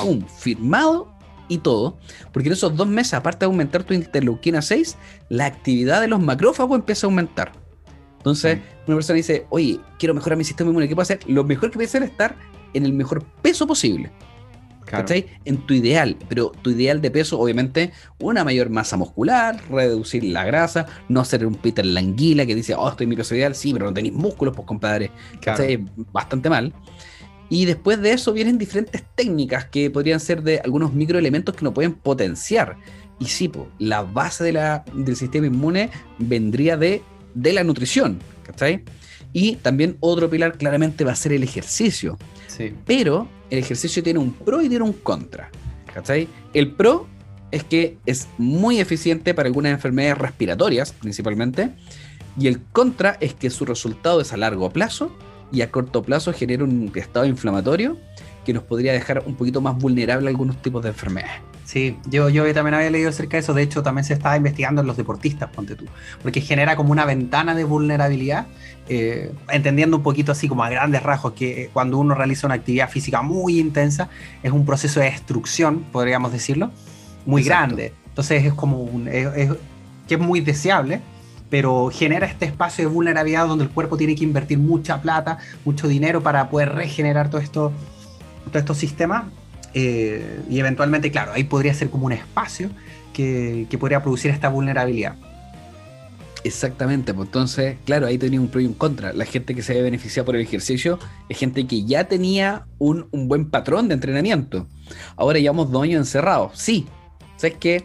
un firmado y todo, porque en esos dos meses, aparte de aumentar tu interleuquina 6, la actividad de los macrófagos empieza a aumentar. Entonces, una persona dice, oye, quiero mejorar mi sistema inmune, ¿qué puedo hacer? Lo mejor que puede hacer es estar en el mejor peso posible. ¿Cachai? En tu ideal, pero tu ideal de peso, obviamente, una mayor masa muscular, reducir la grasa, no ser un Peter Languila que dice, oh, estoy en mi peso ideal, sí, pero no tenéis músculos, pues compadre. ¿Cachai? Bastante mal. Y después de eso vienen diferentes técnicas que podrían ser de algunos microelementos que no pueden potenciar. Y sí, pues, la base de la, del sistema inmune vendría de de la nutrición, ¿cachai? Y también otro pilar claramente va a ser el ejercicio. Sí. Pero el ejercicio tiene un pro y tiene un contra, ¿cachai? El pro es que es muy eficiente para algunas enfermedades respiratorias, principalmente, y el contra es que su resultado es a largo plazo y a corto plazo genera un estado inflamatorio que nos podría dejar un poquito más vulnerable a algunos tipos de enfermedades. Sí, yo, yo también había leído acerca de eso. De hecho, también se estaba investigando en los deportistas, ponte tú. Porque genera como una ventana de vulnerabilidad, eh, entendiendo un poquito así como a grandes rasgos que cuando uno realiza una actividad física muy intensa, es un proceso de destrucción, podríamos decirlo, muy grande. Entonces es como un, que es muy deseable, pero genera este espacio de vulnerabilidad donde el cuerpo tiene que invertir mucha plata, mucho dinero para poder regenerar todo esto, todos estos sistemas eh, y eventualmente, claro, ahí podría ser como un espacio que, podría producir esta vulnerabilidad. Exactamente, pues entonces, claro, ahí tenía un pro y un contra. La gente que se ve beneficiada por el ejercicio es gente que ya tenía un, buen patrón de entrenamiento. Ahora llevamos dos años encerrados. Sí, ¿sabes qué?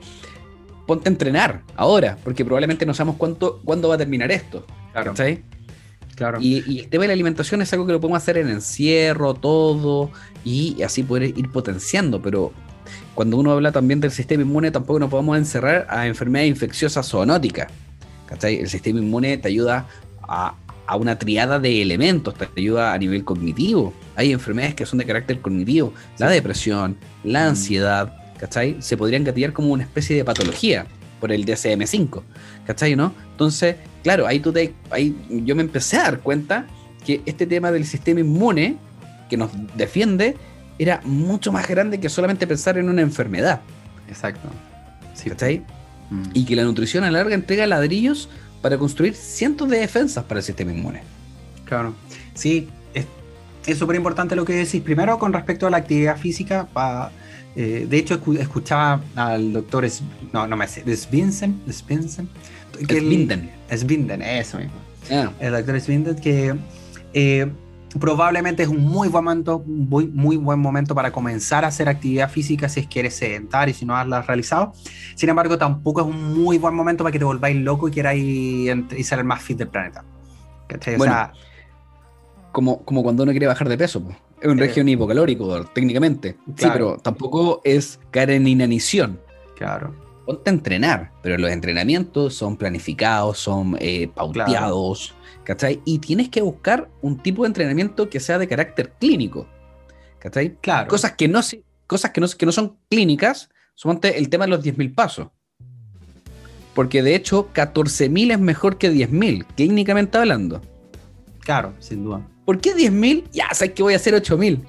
Ponte a entrenar ahora, porque probablemente no sabemos cuánto, cuándo va a terminar esto. Claro. ¿sabes? Claro. Y, el tema de la alimentación es algo que lo podemos hacer en encierro, todo, y así poder ir potenciando, pero cuando uno habla también del sistema inmune, tampoco nos podemos encerrar a enfermedades infecciosas zoonóticas. ¿Cachai? El sistema inmune te ayuda a, una triada de elementos, te ayuda a nivel cognitivo. Hay enfermedades que son de carácter cognitivo, la depresión, la mm. ansiedad, ¿cachai? Se podrían gatillar como una especie de patología por el DSM-5, ¿cachai? ¿No? Entonces, claro, ahí, tú te, ahí yo me empecé a dar cuenta que este tema del sistema inmune que nos defiende era mucho más grande que solamente pensar en una enfermedad. Exacto. Sí. ¿Cachai? Mm. Y que la nutrición a la larga entrega ladrillos para construir cientos de defensas para el sistema inmune. Claro. Sí, es súper importante lo que decís. Primero, con respecto a la actividad física, eh, de hecho, escuchaba al doctor, es, no, no me sé, Svinsen, Svinsen, Svinden. Svinden, eso mismo. Ah. El doctor Svinden que eh, probablemente es un muy buen momento, muy, muy buen momento para comenzar a hacer actividad física si es que eres sedentario y si no has realizado. Sin embargo, tampoco es un muy buen momento para que te volváis loco y queráis y ser el más fit del planeta. como, como cuando uno quiere bajar de peso. Es un eh, régimen hipocalórico, técnicamente. Sí, pero tampoco es caer en inanición. Claro. Ponte a entrenar, pero los entrenamientos son planificados, son eh, pauteados. ¿Cachai? Y tienes que buscar un tipo de entrenamiento que sea de carácter clínico, ¿cachai? Claro. Cosas que no, cosas que no, que no son clínicas, suponte el tema de los 10.000 pasos. Porque de hecho 14.000 es mejor que 10.000, clínicamente hablando. Claro, sin duda. ¿Por qué 10.000? Ya, sabes que voy a hacer 8.000.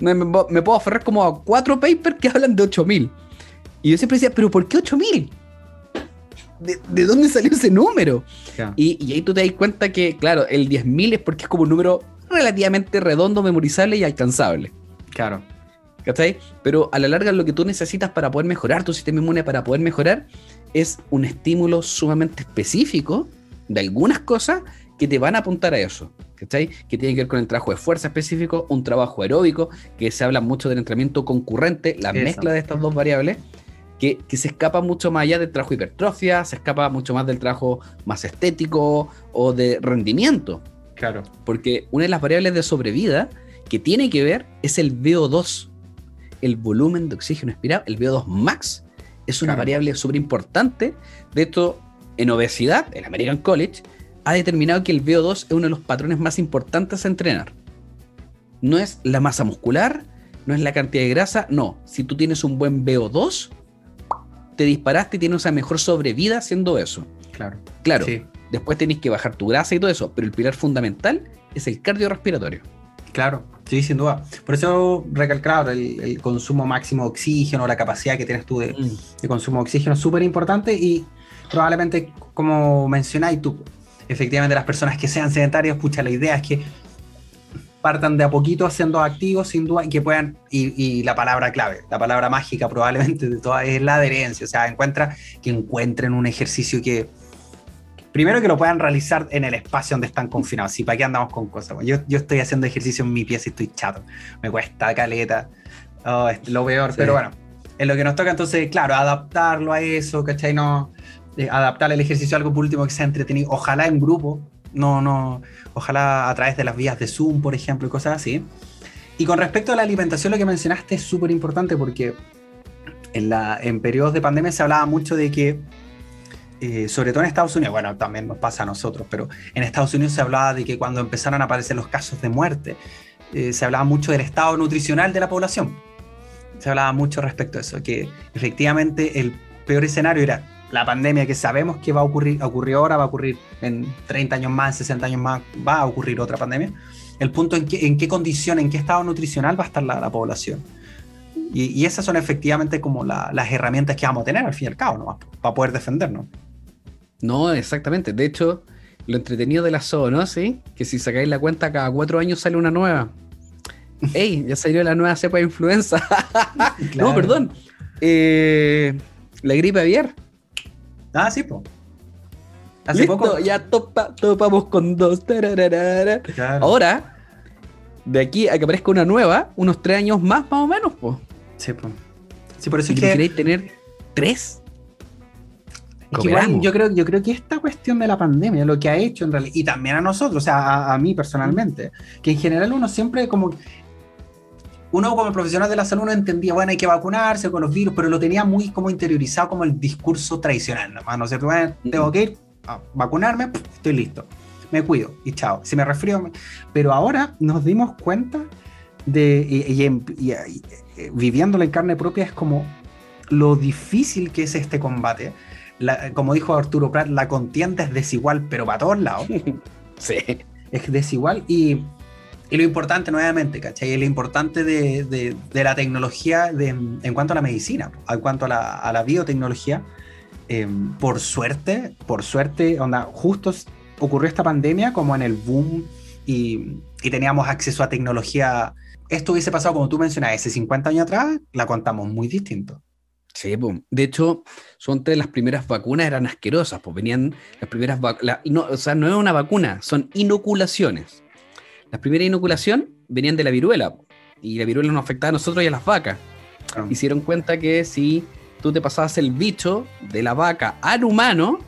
Me, me, me, puedo aferrar como a cuatro papers que hablan de 8.000. Y yo siempre decía, ¿pero por qué 8.000? ¿De, ¿De, dónde salió ese número? Y, y, ahí tú te das cuenta que, claro, el 10.000 es porque es como un número relativamente redondo, memorizable y alcanzable. Claro. ¿Cachai? Pero a la larga lo que tú necesitas para poder mejorar tu sistema inmune, para poder mejorar, es un estímulo sumamente específico de algunas cosas que te van a apuntar a eso. ¿Cachai? Que tiene que ver con el trabajo de fuerza específico, un trabajo aeróbico, que se habla mucho del entrenamiento concurrente, la eso. mezcla de estas dos variables, que, que, se escapa mucho más allá del trabajo de hipertrofia, se escapa mucho más del trabajo más estético o de rendimiento. Claro. Porque una de las variables de sobrevida que tiene que ver es el VO2, el volumen de oxígeno expirado, el VO2 max, es una claro. variable súper importante. De hecho, en obesidad, el American College ha determinado que el VO2 es uno de los patrones más importantes a entrenar. No es la masa muscular, no es la cantidad de grasa, no. Si tú tienes un buen VO2, te disparaste y tienes una mejor sobrevida haciendo eso. Claro. Claro. Sí. Después tenés que bajar tu grasa y todo eso, pero el pilar fundamental es el cardiorrespiratorio. Claro, sí, sin duda. Por eso recalcar el, el, consumo máximo de oxígeno, la capacidad que tienes tú de, mm. de consumo de oxígeno es súper importante y probablemente, como mencionáis tú, efectivamente las personas que sean sedentarias, pucha, la idea es que partan de a poquito siendo activos, sin duda, y que puedan, y, y, la palabra clave, la palabra mágica probablemente de todas es la adherencia, o sea, encuentra, que encuentren un ejercicio que, primero que lo puedan realizar en el espacio donde están confinados, si para qué andamos con cosas, yo, yo estoy haciendo ejercicio en mi pieza y estoy chato, me cuesta caleta, oh, es lo peor, sí. pero bueno, es lo que nos toca, entonces, claro, adaptarlo a eso, ¿cachai? No, eh, adaptar el ejercicio a algo por último que sea entretenido, ojalá en grupo, no, no, ojalá a través de las vías de Zoom, por ejemplo, y cosas así. Y con respecto a la alimentación, lo que mencionaste es súper importante porque en, la, en periodos de pandemia se hablaba mucho de que, eh, sobre todo en Estados Unidos, bueno, también nos pasa a nosotros, pero en Estados Unidos se hablaba de que cuando empezaron a aparecer los casos de muerte, eh, se hablaba mucho del estado nutricional de la población. Se hablaba mucho respecto a eso, que efectivamente el peor escenario era la pandemia que sabemos que va a ocurrir, ocurrió ahora, va a ocurrir en 30 años más, en 60 años más, va a ocurrir otra pandemia. El punto en en qué condición, en qué estado nutricional va a estar la, la población. Y, y, esas son efectivamente como la, las herramientas que vamos a tener al fin y al cabo, ¿no? Para poder defendernos. No, exactamente. De hecho, lo entretenido de la zoonosis, que si sacáis la cuenta, cada cuatro años sale una nueva. ¡Ey! Ya salió la nueva cepa de influenza. claro. No, perdón. Eh, la gripe aviar. Ah, sí, pues. Hace Listo, poco. Ya topa, topamos con dos. Claro. Ahora, de aquí a que aparezca una nueva, unos tres años más, más o menos, pues. Sí, pues. Sí, por eso ¿Y es que. queréis tener tres? Es que igual, yo creo, yo creo que esta cuestión de la pandemia, lo que ha hecho en realidad, y también a nosotros, o sea, a, a mí personalmente, que en general uno siempre como uno como profesional de la salud no entendía, bueno, hay que vacunarse con los virus, pero lo tenía muy como interiorizado como el discurso tradicional, ¿no es cierto? Bueno, tengo que ir a vacunarme, pff, estoy listo, me cuido y chao. Si me resfrío, me... pero ahora nos dimos cuenta de, y, y, y, y, viviéndolo en carne propia, es como lo difícil que es este combate. La, como dijo Arturo Prat, la contienda es desigual, pero para todos lados. sí. Es desigual y y lo importante, nuevamente, ¿cachai? Lo importante de, de, de la tecnología de, en cuanto a la medicina, en cuanto a la, a la biotecnología, eh, por suerte, por suerte, onda, justo ocurrió esta pandemia como en el boom y, y teníamos acceso a tecnología. Esto hubiese pasado, como tú mencionas, hace 50 años atrás, la contamos muy distinto. Sí, boom. de hecho, son tres las primeras vacunas eran asquerosas, pues venían las primeras vacunas, no, o sea, no es una vacuna, son inoculaciones. La primera inoculación venían de la viruela y la viruela nos afectaba a nosotros y a las vacas. Ah. Hicieron cuenta que si tú te pasabas el bicho de la vaca al humano,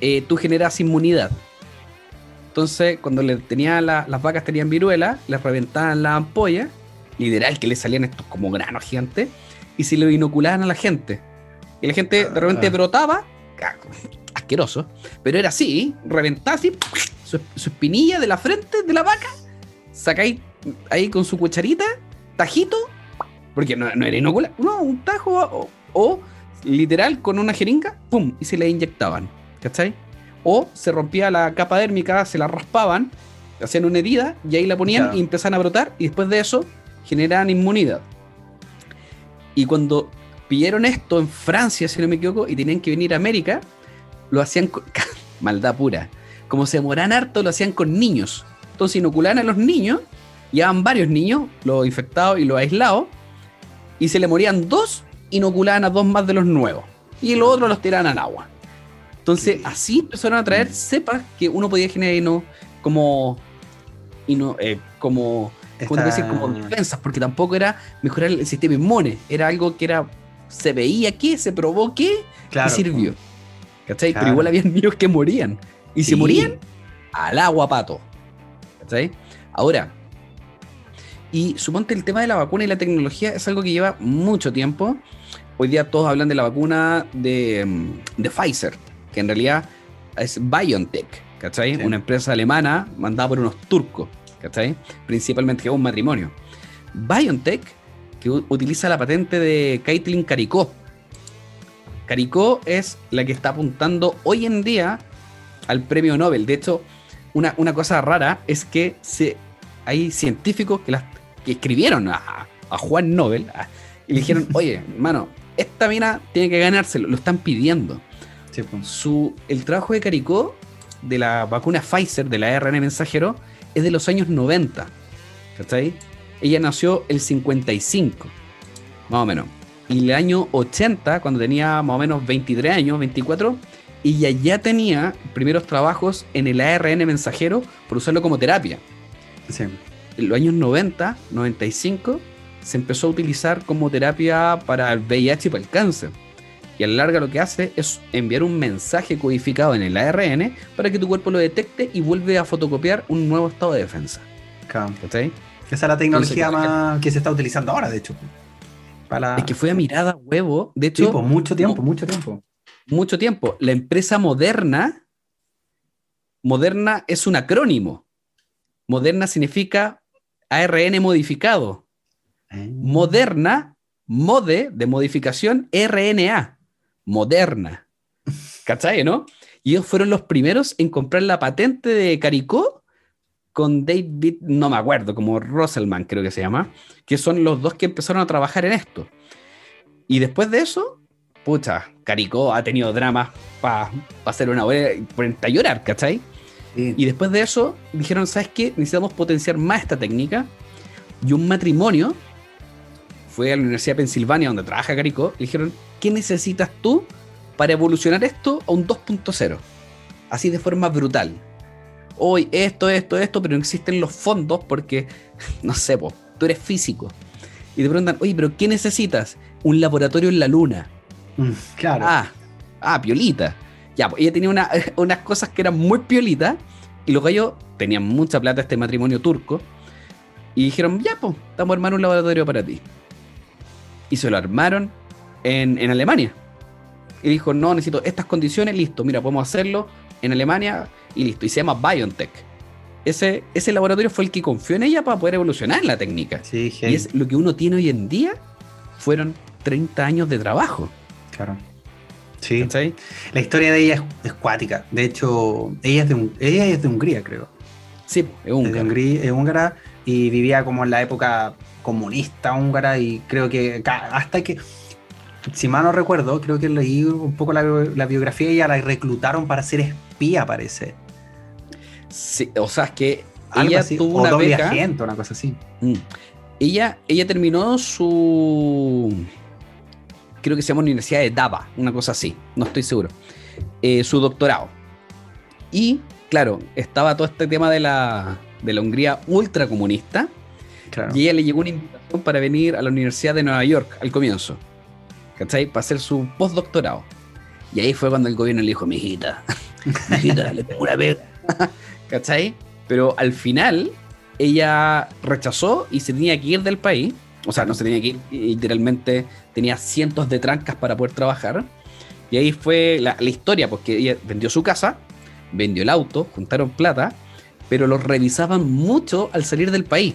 eh, tú generas inmunidad. Entonces, cuando le tenía la, las vacas tenían viruela, les reventaban la ampolla, literal que le salían estos como granos gigantes, y se lo inoculaban a la gente. Y la gente de repente ah. brotaba, asqueroso, pero era así, reventaba así, su, su, espinilla de la frente de la vaca, sacáis ahí con su cucharita, tajito, porque no, no era inocular, no, un tajo o, o, literal con una jeringa, pum, y se le inyectaban, ¿cachai? O se rompía la capa dérmica, se la raspaban, hacían una herida y ahí la ponían Claro. y empezaban a brotar y después de eso generaban inmunidad. Y cuando pillaron esto en Francia, si no me equivoco, y tenían que venir a América, lo hacían con maldad pura. Como se demoraban harto, lo hacían con niños. Entonces inoculaban a los niños, llevaban varios niños, los infectados y los aislados, y se le morían dos, inoculaban a dos más de los nuevos. Y los otros los tiraban al agua. Entonces, Sí. así empezaron a traer cepas que uno podía generar no como. Y no, eh, como. ¿cómo te puedo decir? Como Esta- defensas, porque tampoco era mejorar el sistema inmune. Era algo que era. Se veía que, se probó que Claro, y sirvió. ¿Cachai? Claro. Pero igual había niños que morían. Y Sí. se morían al agua pato. ¿Cachai? Ahora, y suponte el tema de la vacuna y la tecnología es algo que lleva mucho tiempo. Hoy día todos hablan de la vacuna de, mm, de Pfizer, que en realidad es BioNTech, ¿cachai? Sí. Una empresa alemana mandada por unos turcos, ¿cachai? Principalmente que es un matrimonio. BioNTech, que utiliza la patente de Caitlin Caricó. Caricó es la que está apuntando hoy en día al premio Nobel. De hecho, una, una cosa rara es que se, hay científicos que, las, que escribieron a, a Juan Nobel a- y le dijeron, oye, hermano, esta mina tiene que ganárselo, lo están pidiendo. Sí, pues. Su, el trabajo de Caricó de la vacuna Pfizer, de la ARN mensajero, es de los años 90. ¿Cachai? Ella nació el 55, más o menos. Y el año 80, cuando tenía más o menos 23 años, 24, ella ya tenía primeros trabajos en el ARN mensajero por usarlo como terapia. Sí. En los años 90, 95, se empezó a utilizar como terapia para el VIH y para el cáncer. Y a la larga lo que hace es enviar un mensaje codificado en el ARN para que tu cuerpo lo detecte y vuelve a fotocopiar un nuevo estado de defensa. ¿Cachai? Esa es la tecnología Entonces, más que se está utilizando ahora, de hecho. Para Es que fue a mirada huevo. De Sí, hecho, pues, mucho tiempo, no. mucho tiempo. Mucho tiempo. La empresa Moderna, Moderna es un acrónimo. Moderna significa ARN modificado. Eh, Moderna, mode de modificación, RNA. Moderna. ¿Cachai, no? Y ellos fueron los primeros en comprar la patente de Caricó con David, no me acuerdo, como Rosselman creo que se llama, que son los dos que empezaron a trabajar en esto. Y después de eso, pucha, Caricó ha tenido dramas para hacer una hora y ponerte a llorar, ¿cachai? sí. Y después de eso dijeron, ¿sabes qué? Necesitamos potenciar más esta técnica. Y un matrimonio fue a la Universidad de Pensilvania, donde trabaja Caricó, y dijeron, ¿qué necesitas tú para evolucionar esto a un 2.0? Así de forma brutal. Hoy esto, esto, esto, pero no existen los fondos porque, no sé, po, tú eres físico. Y te preguntan, oye, pero ¿qué necesitas? Un laboratorio en la luna. Mm, claro. Ah, ah, piolita. Ya, pues ella tenía una- unas cosas que eran muy piolitas y los gallos tenían mucha plata este matrimonio turco y dijeron, ya, pues, estamos armando un laboratorio para ti. Y se lo armaron en, en Alemania. Y dijo, no, necesito estas condiciones, listo, mira, podemos hacerlo en Alemania y listo. Y se llama BioNTech. Ese, ese laboratorio fue el que confió en ella para poder evolucionar la técnica. sí, Y es lo que uno tiene hoy en día, fueron 30 años de trabajo. Claro. Sí. ¿cachai? La historia de ella es, es cuática. De hecho, ella es de, Un- ella es de Hungría, creo. Sí, es un Es de Hungría, es húngara y vivía como en la época comunista húngara y creo que hasta que, si mal no recuerdo, creo que leí un poco la, la biografía y ella la reclutaron para ser espía, parece. Sí, o sea, es que Algo ella así, tuvo o una doble beca. agente, una cosa así. Mm. Ella, ella terminó su. Creo que se llama Universidad de Dava, una cosa así, no estoy seguro. Eh, su doctorado. Y, claro, estaba todo este tema de la, de la Hungría ultracomunista. Claro. Y ella le llegó una invitación para venir a la Universidad de Nueva York al comienzo. ¿Cachai? Para hacer su postdoctorado. Y ahí fue cuando el gobierno le dijo, mijita, mijita, le tengo una pega. ¿Cachai? Pero al final ella rechazó y se tenía que ir del país. O sea, no se tenía que ir, literalmente tenía cientos de trancas para poder trabajar. Y ahí fue la, la historia, porque ella vendió su casa, vendió el auto, juntaron plata, pero los revisaban mucho al salir del país.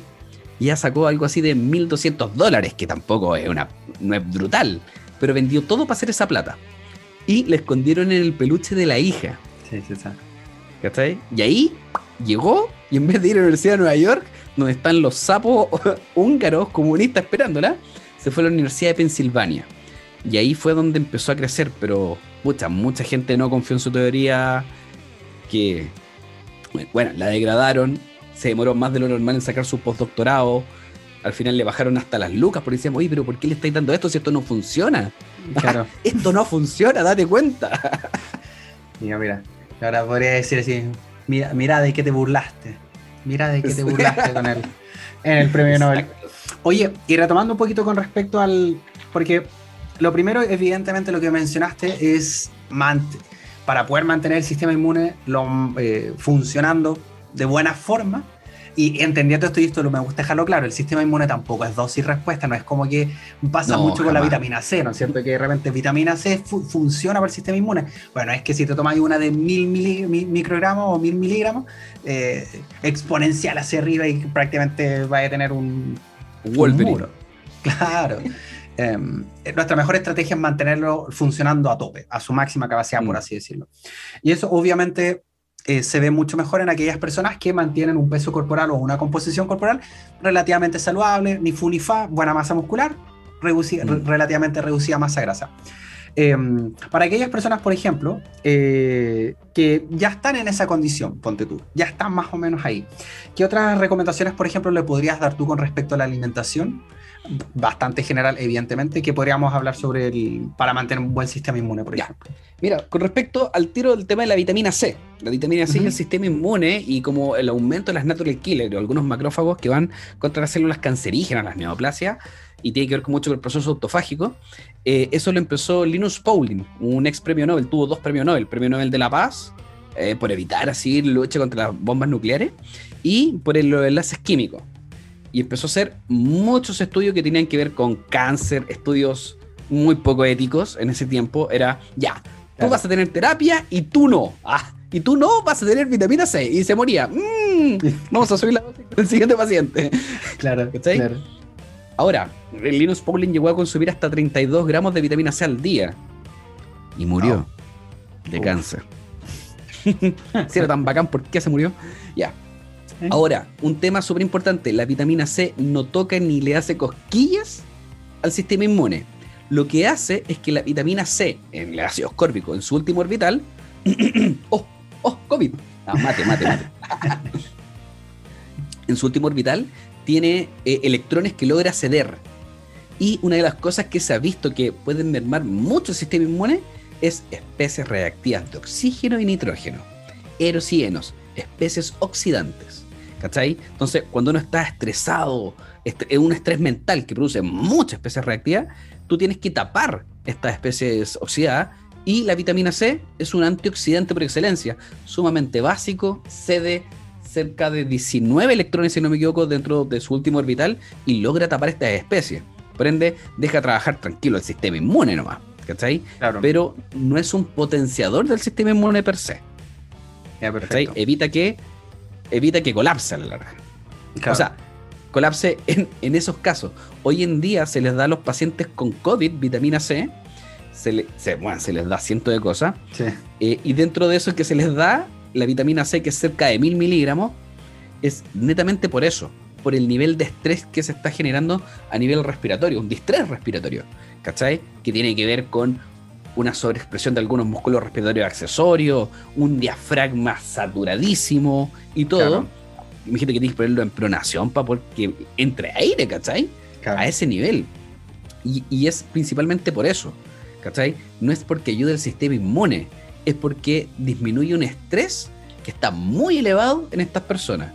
Y ella sacó algo así de 1.200 dólares, que tampoco es, una, no es brutal, pero vendió todo para hacer esa plata. Y le escondieron en el peluche de la hija. Sí, sí, sí. ¿Cachai? Y ahí llegó y en vez de ir a la Universidad de Nueva York, donde están los sapos húngaros comunistas esperándola, se fue a la Universidad de Pensilvania. Y ahí fue donde empezó a crecer, pero mucha, mucha gente no confió en su teoría, que, bueno, la degradaron, se demoró más de lo normal en sacar su postdoctorado, al final le bajaron hasta las lucas porque decían, oye, pero ¿por qué le estáis dando esto si esto no funciona? Claro. esto no funciona, date cuenta. mira, mira, ahora podría decir así, mira, mira de qué te burlaste, mira de qué te burlaste con él en el premio Nobel. Oye, y retomando un poquito con respecto al, porque lo primero, evidentemente, lo que mencionaste es para poder mantener el sistema inmune eh, funcionando de buena forma. Y entendiendo esto y esto, me gusta dejarlo claro, el sistema inmune tampoco es dosis respuesta, no es como que pasa mucho con la vitamina C, ¿no es cierto? Que de repente vitamina C funciona para el sistema inmune. Bueno, es que si te tomas una de mil, microgramos o mil miligramos, eh, exponencial hacia arriba y prácticamente va a tener un, un Claro. Em, nuestra mejor estrategia es mantenerlo funcionando a tope, a su máxima capacidad, por mm. así decirlo. Y eso obviamente eh, se ve mucho mejor en aquellas personas que mantienen un peso corporal o una composición corporal relativamente saludable, ni fu ni fa, buena masa muscular, mm. relativamente reducida masa grasa. Em, para aquellas personas, por ejemplo, eh, que ya están en esa condición, ponte tú, ya están más o menos ahí. ¿Qué otras recomendaciones, por ejemplo, le podrías dar tú con respecto a la alimentación? Bastante general, evidentemente, que podríamos hablar sobre el, para mantener un buen sistema inmune, por ejemplo. Mira, con respecto al tiro del tema de la vitamina C, la vitamina C es el sistema inmune y como el aumento de las natural killers o algunos macrófagos que van contra las células cancerígenas, las neoplasias, y tiene que ver con mucho con el proceso autofágico. Eh, eso lo empezó Linus Pauling, un ex premio Nobel, tuvo dos premios Nobel, premio Nobel de la Paz, eh, por evitar así lucha contra las bombas nucleares, y por el, los enlaces químicos y empezó a hacer muchos estudios que tenían que ver con cáncer, estudios muy poco éticos en ese tiempo. Era, ya, tú vas a tener terapia y tú no. Ah, y tú no vas a tener vitamina C. Y se moría. Mm, vamos a subir la dosis del siguiente paciente. Claro, claro. Ahora, Linus Pauling llegó a consumir hasta 32 gramos de vitamina C al día. Y murió de cáncer. si era tan bacán, ¿por qué se murió? Ya. Ahora, un tema súper importante, la vitamina C no toca ni le hace cosquillas al sistema inmune. Lo que hace es que la vitamina C, en el ácido ascórbico, en su último orbital, ¡oh! ¡oh! COVID. Ah, mate, mate, mate. en su último orbital tiene eh, electrones que logra ceder. Y una de las cosas que se ha visto que pueden mermar mucho el sistema inmune es especies reactivas de oxígeno y nitrógeno, eros y enos, especies oxidantes. ¿Cachai? Entonces, cuando uno está estresado, es un estrés mental que produce muchas especies reactivas, tú tienes que tapar estas especies oxidadas y la vitamina C es un antioxidante por excelencia, sumamente básico, cede cerca de 19 electrones, si no me equivoco, dentro de su último orbital y logra tapar estas especies. Por ende, deja trabajar tranquilo el sistema inmune nomás, ¿cachai? Pero no es un potenciador del sistema inmune per se. Ya, perfecto. Evita que evita que colapse a la larga. O sea, colapse en, esos casos. Hoy en día se les da a los pacientes con COVID vitamina C, se, bueno, se les da cientos de cosas, eh, y dentro de eso que se les da, la vitamina C, que es cerca de mil miligramos, es netamente por eso, por el nivel de estrés que se está generando a nivel respiratorio, un distrés respiratorio, ¿cachai? Que tiene que ver con una sobreexpresión de algunos músculos respiratorios accesorios, un diafragma saturadísimo y todo. Imagínate que tienes que ponerlo en pronación para porque entre aire, ¿cachai? A ese nivel. Y, es principalmente por eso, ¿cachai? No es porque ayude el sistema inmune, es porque disminuye un estrés que está muy elevado en estas personas.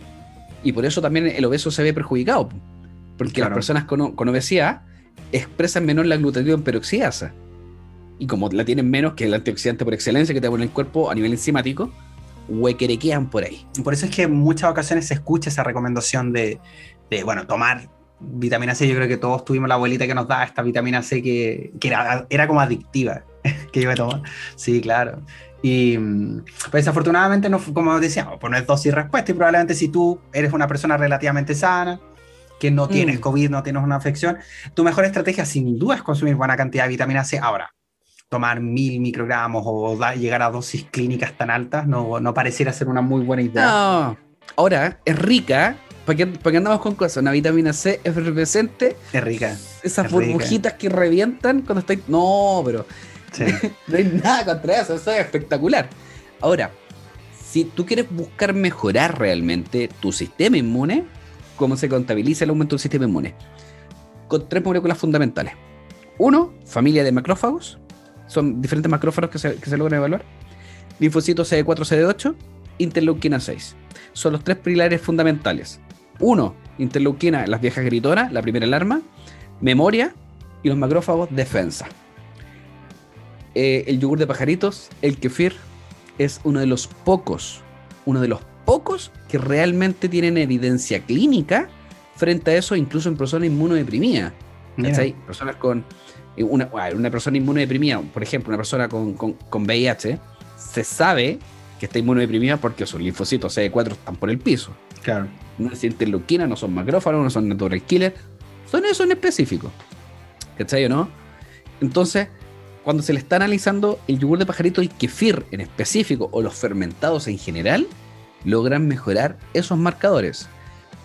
Y por eso también el obeso se ve perjudicado. Porque las personas con, obesidad expresan menor la glutatión peroxidasa y como la tienen menos que el antioxidante por excelencia que te pone el cuerpo a nivel enzimático, huequerequean por ahí. Por eso es que en muchas ocasiones se escucha esa recomendación de, de bueno, tomar vitamina C. Yo creo que todos tuvimos la abuelita que nos da esta vitamina C que, que era, era, como adictiva, que iba a tomar. Sí, claro. Y pues desafortunadamente, no, como decíamos, pues no es dosis respuesta y probablemente si tú eres una persona relativamente sana, que no tienes mm. COVID, no tienes una afección, tu mejor estrategia sin duda es consumir buena cantidad de vitamina C. Ahora, tomar mil microgramos o llegar a dosis clínicas tan altas no, no pareciera ser una muy buena idea. No, Ahora, es rica. ¿Para qué, andamos con cosas? Una vitamina C efervescente. Es rica. Esas burbujitas que revientan cuando estáis. No, pero. no hay nada contra eso. Eso es espectacular. Ahora, si tú quieres buscar mejorar realmente tu sistema inmune, ¿cómo se contabiliza el aumento del sistema inmune? Con tres moléculas fundamentales. Uno, familia de macrófagos. Son diferentes macrófagos que se, que se logran evaluar. Linfocitos CD4, CD8, interleuquina 6. Son los tres pilares fundamentales. Uno, interleuquina, las viejas gritonas, la primera alarma. Memoria y los macrófagos, defensa. Eh, el yogur de pajaritos, el kefir, es uno de los pocos, uno de los pocos que realmente tienen evidencia clínica frente a eso, incluso en personas inmunodeprimidas. Personas con una, una persona inmunodeprimida, por ejemplo, una persona con, con, VIH, se sabe que está inmunodeprimida porque sus linfocitos CD4 están por el piso. Claro. No es interleuquina, no son macrófagos, no son natural killer, son eso en específico. ¿Cachai o no? Entonces, cuando se le está analizando el yogur de pajarito y kefir en específico, o los fermentados en general, logran mejorar esos marcadores.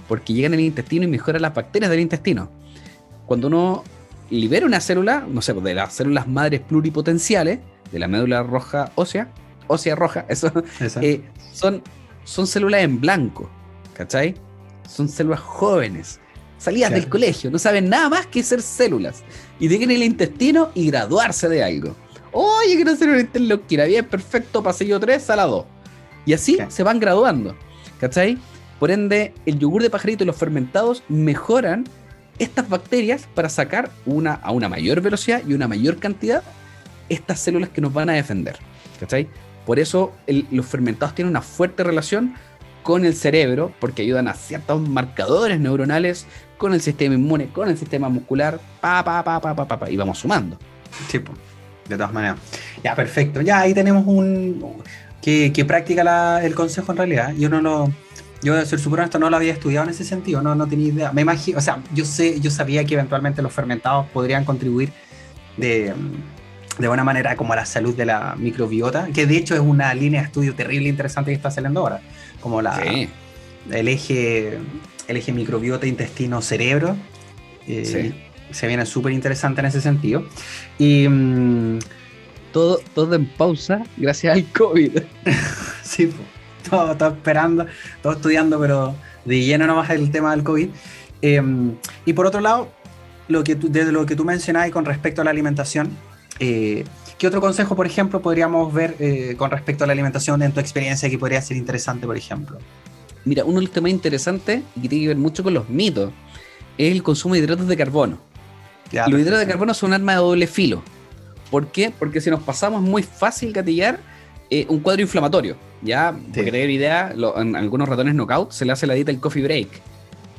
Porque llegan al intestino y mejoran las bacterias del intestino. Cuando uno libera una célula, no sé, de las células madres pluripotenciales, de la médula roja ósea, ósea roja, eso, eh, son, son células en blanco, ¿cachai? Son células jóvenes, salidas del colegio, no saben nada más que ser células, y dejen el intestino y graduarse de algo. Oye, quiero hacer una interloquina, bien, perfecto, pasillo 3, sala 2. Y así se van graduando, ¿cachai? Por ende, el yogur de pajarito y los fermentados mejoran estas bacterias para sacar una, a una mayor velocidad y una mayor cantidad estas células que nos van a defender. ¿Cachai? Por eso los fermentados tienen una fuerte relación con el cerebro, porque ayudan a ciertos marcadores neuronales, con el sistema inmune, con el sistema muscular, pa, pa, pa, pa, pa, pa, y vamos sumando. Sí, de todas maneras. Ya, perfecto. Ya ahí tenemos un... que, que practica el consejo en realidad. Yo no lo yo, de ser súper honesto, no lo había estudiado en ese sentido, no, no tenía idea. Me imagino, o sea, yo sé, yo sabía que eventualmente los fermentados podrían contribuir de, de buena manera como a la salud de la microbiota, que de hecho es una línea de estudio terrible interesante que está saliendo ahora, como la, el, eje, el eje microbiota intestino-cerebro. Eh, se viene súper interesante en ese sentido. Y mm, todo, todo en pausa gracias al COVID. sí, pues todo, esperando, todo estudiando, pero de lleno nomás el tema del COVID. Em, y por otro lado, lo que desde lo que tú mencionabas con respecto a la alimentación, eh, ¿qué otro consejo, por ejemplo, podríamos ver eh, con respecto a la alimentación en tu experiencia que podría ser interesante, por ejemplo? Mira, uno de los temas interesantes y que tiene que ver mucho con los mitos es el consumo de hidratos de carbono. los hidratos de carbono son un arma de doble filo. ¿Por qué? Porque si nos pasamos muy fácil gatillar eh, un cuadro inflamatorio. Ya, sí. para tener idea, en algunos ratones knockout se le hace la dieta del coffee break.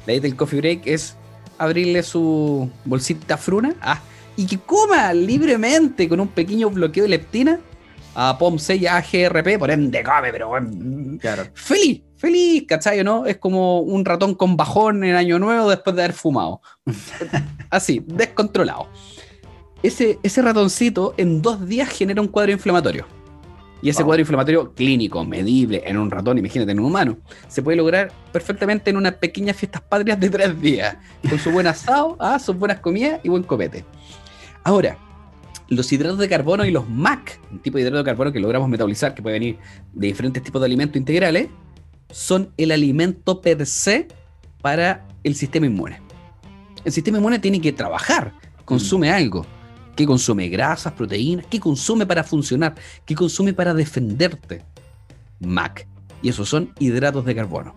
La dieta del coffee break es abrirle su bolsita fruna ah, y que coma libremente con un pequeño bloqueo de leptina a POM6 AGRP, por ende come, pero claro. feliz, feliz, ¿cachai? ¿no? Es como un ratón con bajón en Año Nuevo después de haber fumado. Así, descontrolado. Ese, ese ratoncito en dos días genera un cuadro inflamatorio. Y ese cuadro inflamatorio clínico, medible en un ratón, imagínate en un humano, se puede lograr perfectamente en unas pequeñas fiestas patrias de tres días, con su buen asado, ah, sus buenas comidas y buen copete. Ahora, los hidratos de carbono y los MAC, un tipo de hidrato de carbono que logramos metabolizar, que puede venir de diferentes tipos de alimentos integrales, son el alimento per se para el sistema inmune. El sistema inmune tiene que trabajar, consume mm. algo ¿Qué consume? Grasas, proteínas. ¿Qué consume para funcionar? ¿Qué consume para defenderte? MAC. Y esos son hidratos de carbono.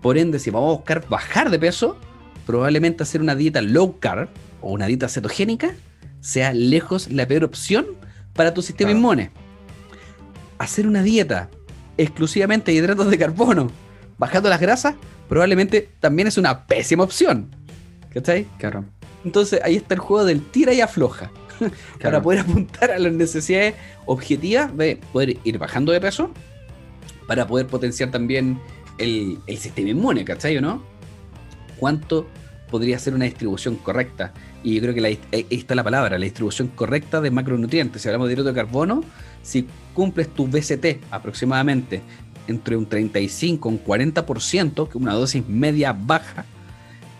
Por ende, si vamos a buscar bajar de peso, probablemente hacer una dieta low carb o una dieta cetogénica sea lejos la peor opción para tu sistema inmune. Hacer una dieta exclusivamente de hidratos de carbono, bajando las grasas, probablemente también es una pésima opción. ¿Cachai? Claro. Entonces ahí está el juego del tira y afloja. para poder apuntar a las necesidades objetivas de poder ir bajando de peso, para poder potenciar también el, sistema inmune, ¿cachai o no? ¿Cuánto podría ser una distribución correcta? Y yo creo que ahí está la palabra, la distribución correcta de macronutrientes. Si hablamos de hidrato de carbono, si cumples tu BCT aproximadamente entre un 35 y un 40%, que una dosis media baja,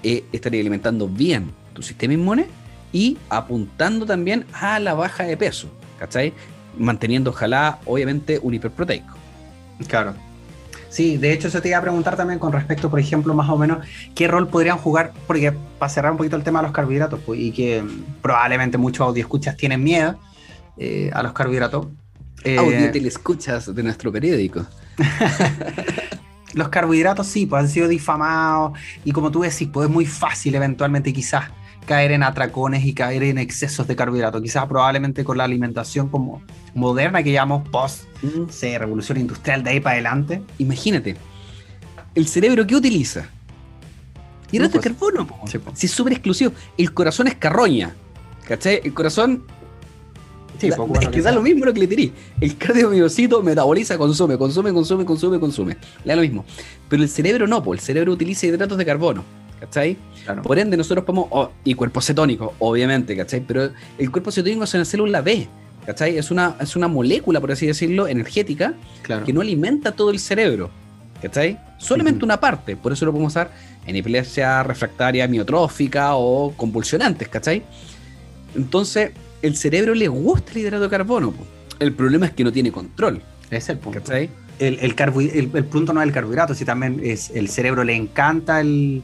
eh, estaría alimentando bien tu sistema inmune y apuntando también a la baja de peso, ¿cachai? Manteniendo, ojalá, obviamente, un hiperproteico. Claro. Sí, de hecho, eso te iba a preguntar también con respecto, por ejemplo, más o menos, qué rol podrían jugar, porque para cerrar un poquito el tema de los carbohidratos, pues, y que probablemente muchos audioscuchas tienen miedo eh, a los carbohidratos. Eh, Audio escuchas de nuestro periódico. los carbohidratos sí, pues han sido difamados y como tú decís, pues es muy fácil eventualmente quizás caer en atracones y caer en excesos de carbohidratos. Quizás probablemente con la alimentación como moderna que llamamos post revolución industrial de ahí para adelante. Imagínate, el cerebro ¿qué utiliza? Hidrato de carbono. si es súper exclusivo. El corazón es carroña. ¿Cachai? El corazón Sí, es que, da lo mismo lo que le tiré. El cardiomiocito metaboliza, consume, consume, consume, consume, consume. Le da lo mismo. Pero el cerebro no, pues el cerebro utiliza hidratos de carbono. ¿Cachai? Por ende, nosotros podemos. Oh, y cuerpo cetónico, obviamente, ¿cachai? Pero el cuerpo cetónico es en la célula B. ¿Cachai? Es una, es una molécula, por así decirlo, energética que no alimenta todo el cerebro. ¿Cachai? Solamente una parte. Por eso lo podemos usar en epilepsia refractaria miotrófica o convulsionantes, ¿cachai? Entonces, el cerebro le gusta el hidrato de carbono. El problema es que no tiene control. Es el punto. El, el, punto no es el carbohidrato, si también es el cerebro le encanta el,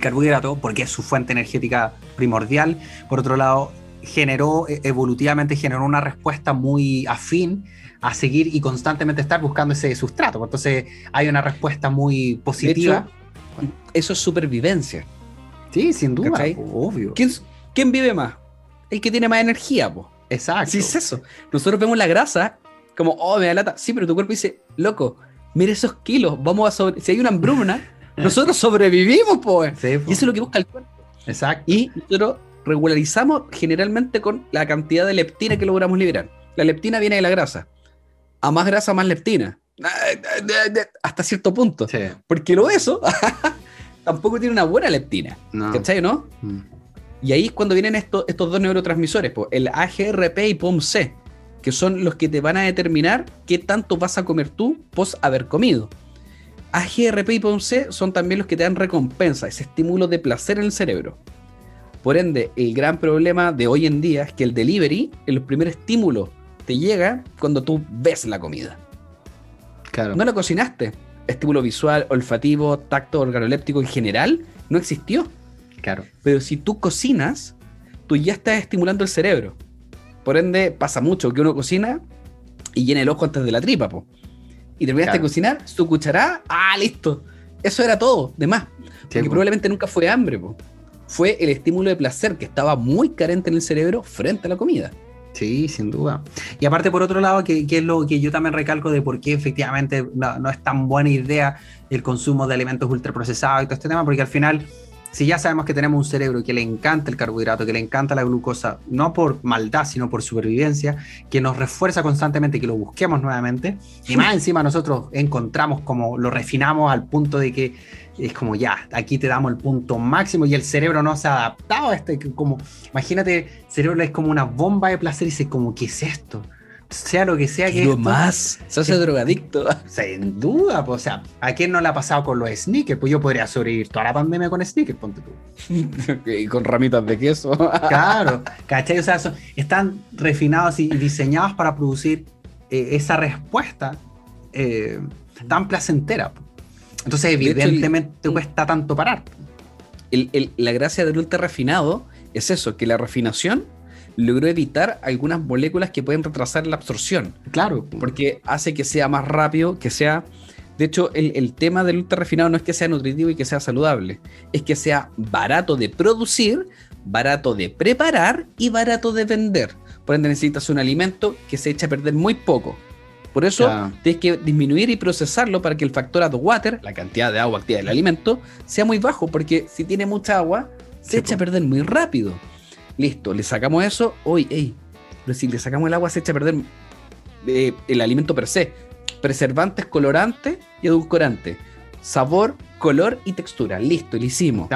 carbohidrato porque es su fuente energética primordial. Por otro lado, generó, e, evolutivamente generó una respuesta muy afín a seguir y constantemente estar buscando ese sustrato. Entonces hay una respuesta muy positiva. eso es supervivencia. Sí, sin duda, obvio. ¿Quién, ¿Quién vive más? el que tiene más energía, po. Exacto. Sí, es eso. Nosotros vemos la grasa como, oh, me da lata. Sí, pero tu cuerpo dice, loco, mira esos kilos, vamos a sobre... Si hay una hambruna, nosotros sobrevivimos, po. Y eso es lo que busca el cuerpo. Exacto. Y nosotros regularizamos generalmente con la cantidad de leptina que logramos liberar. La leptina viene de la grasa. A más grasa, más leptina. Hasta cierto punto. Sí. Porque lo eso tampoco tiene una buena leptina. No. ¿Cachai, no? Mm. Y ahí es cuando vienen estos, estos dos neurotransmisores, el AGRP y POMC, que son los que te van a determinar qué tanto vas a comer tú pos haber comido. AGRP y POMC son también los que te dan recompensa, ese estímulo de placer en el cerebro. Por ende, el gran problema de hoy en día es que el delivery, el primer estímulo, te llega cuando tú ves la comida. Claro. No la cocinaste. Estímulo visual, olfativo, tacto, organoléptico en general no existió. Claro. Pero si tú cocinas, tú ya estás estimulando el cerebro. Por ende, pasa mucho que uno cocina y llena el ojo antes de la tripa, po. Y terminaste de cocinar, su cucharada, ah, listo. Eso era todo, de más. porque probablemente nunca fue hambre, po. Fue el estímulo de placer que estaba muy carente en el cerebro frente a la comida. Sí, sin duda. Y aparte, por otro lado, que, es lo que yo también recalco de por qué efectivamente no, no, es tan buena idea el consumo de alimentos ultraprocesados y todo este tema, porque al final si ya sabemos que tenemos un cerebro que le encanta el carbohidrato, que le encanta la glucosa, no por maldad, sino por supervivencia, que nos refuerza constantemente que lo busquemos nuevamente, y más encima nosotros encontramos como lo refinamos al punto de que es como ya, aquí te damos el punto máximo y el cerebro no se ha adaptado a este, como, imagínate, el cerebro es como una bomba de placer y dice como, ¿qué es esto? Sea lo que sea que esto, más, se hace drogadicto. Sin duda, pues, o sea, ¿a quién no le ha pasado con los sneakers? Pues yo podría sobrevivir toda la pandemia con sneakers, ponte tú. y con ramitas de queso. claro, ¿cachai? O sea, están refinados y diseñados para producir eh, esa respuesta eh, tan placentera. Entonces, evidentemente, te cuesta tanto parar. la gracia del ultra refinado es eso, que la refinación logró evitar algunas moléculas que pueden retrasar la absorción. Claro. Porque hace que sea más rápido, que sea... De hecho, el, tema del ultra refinado no es que sea nutritivo y que sea saludable, es que sea barato de producir, barato de preparar y barato de vender. Por ende, necesitas un alimento que se echa a perder muy poco. Por eso tienes que disminuir y procesarlo para que el factor water, la cantidad de agua activa del alimento, sea muy bajo, porque si tiene mucha agua, se echa a perder muy rápido. Listo, le sacamos eso. Hoy, ey, pero si le sacamos el agua se echa a perder eh, el alimento per se. Preservantes, colorantes y edulcorantes. Sabor, color y textura. Listo, lo hicimos.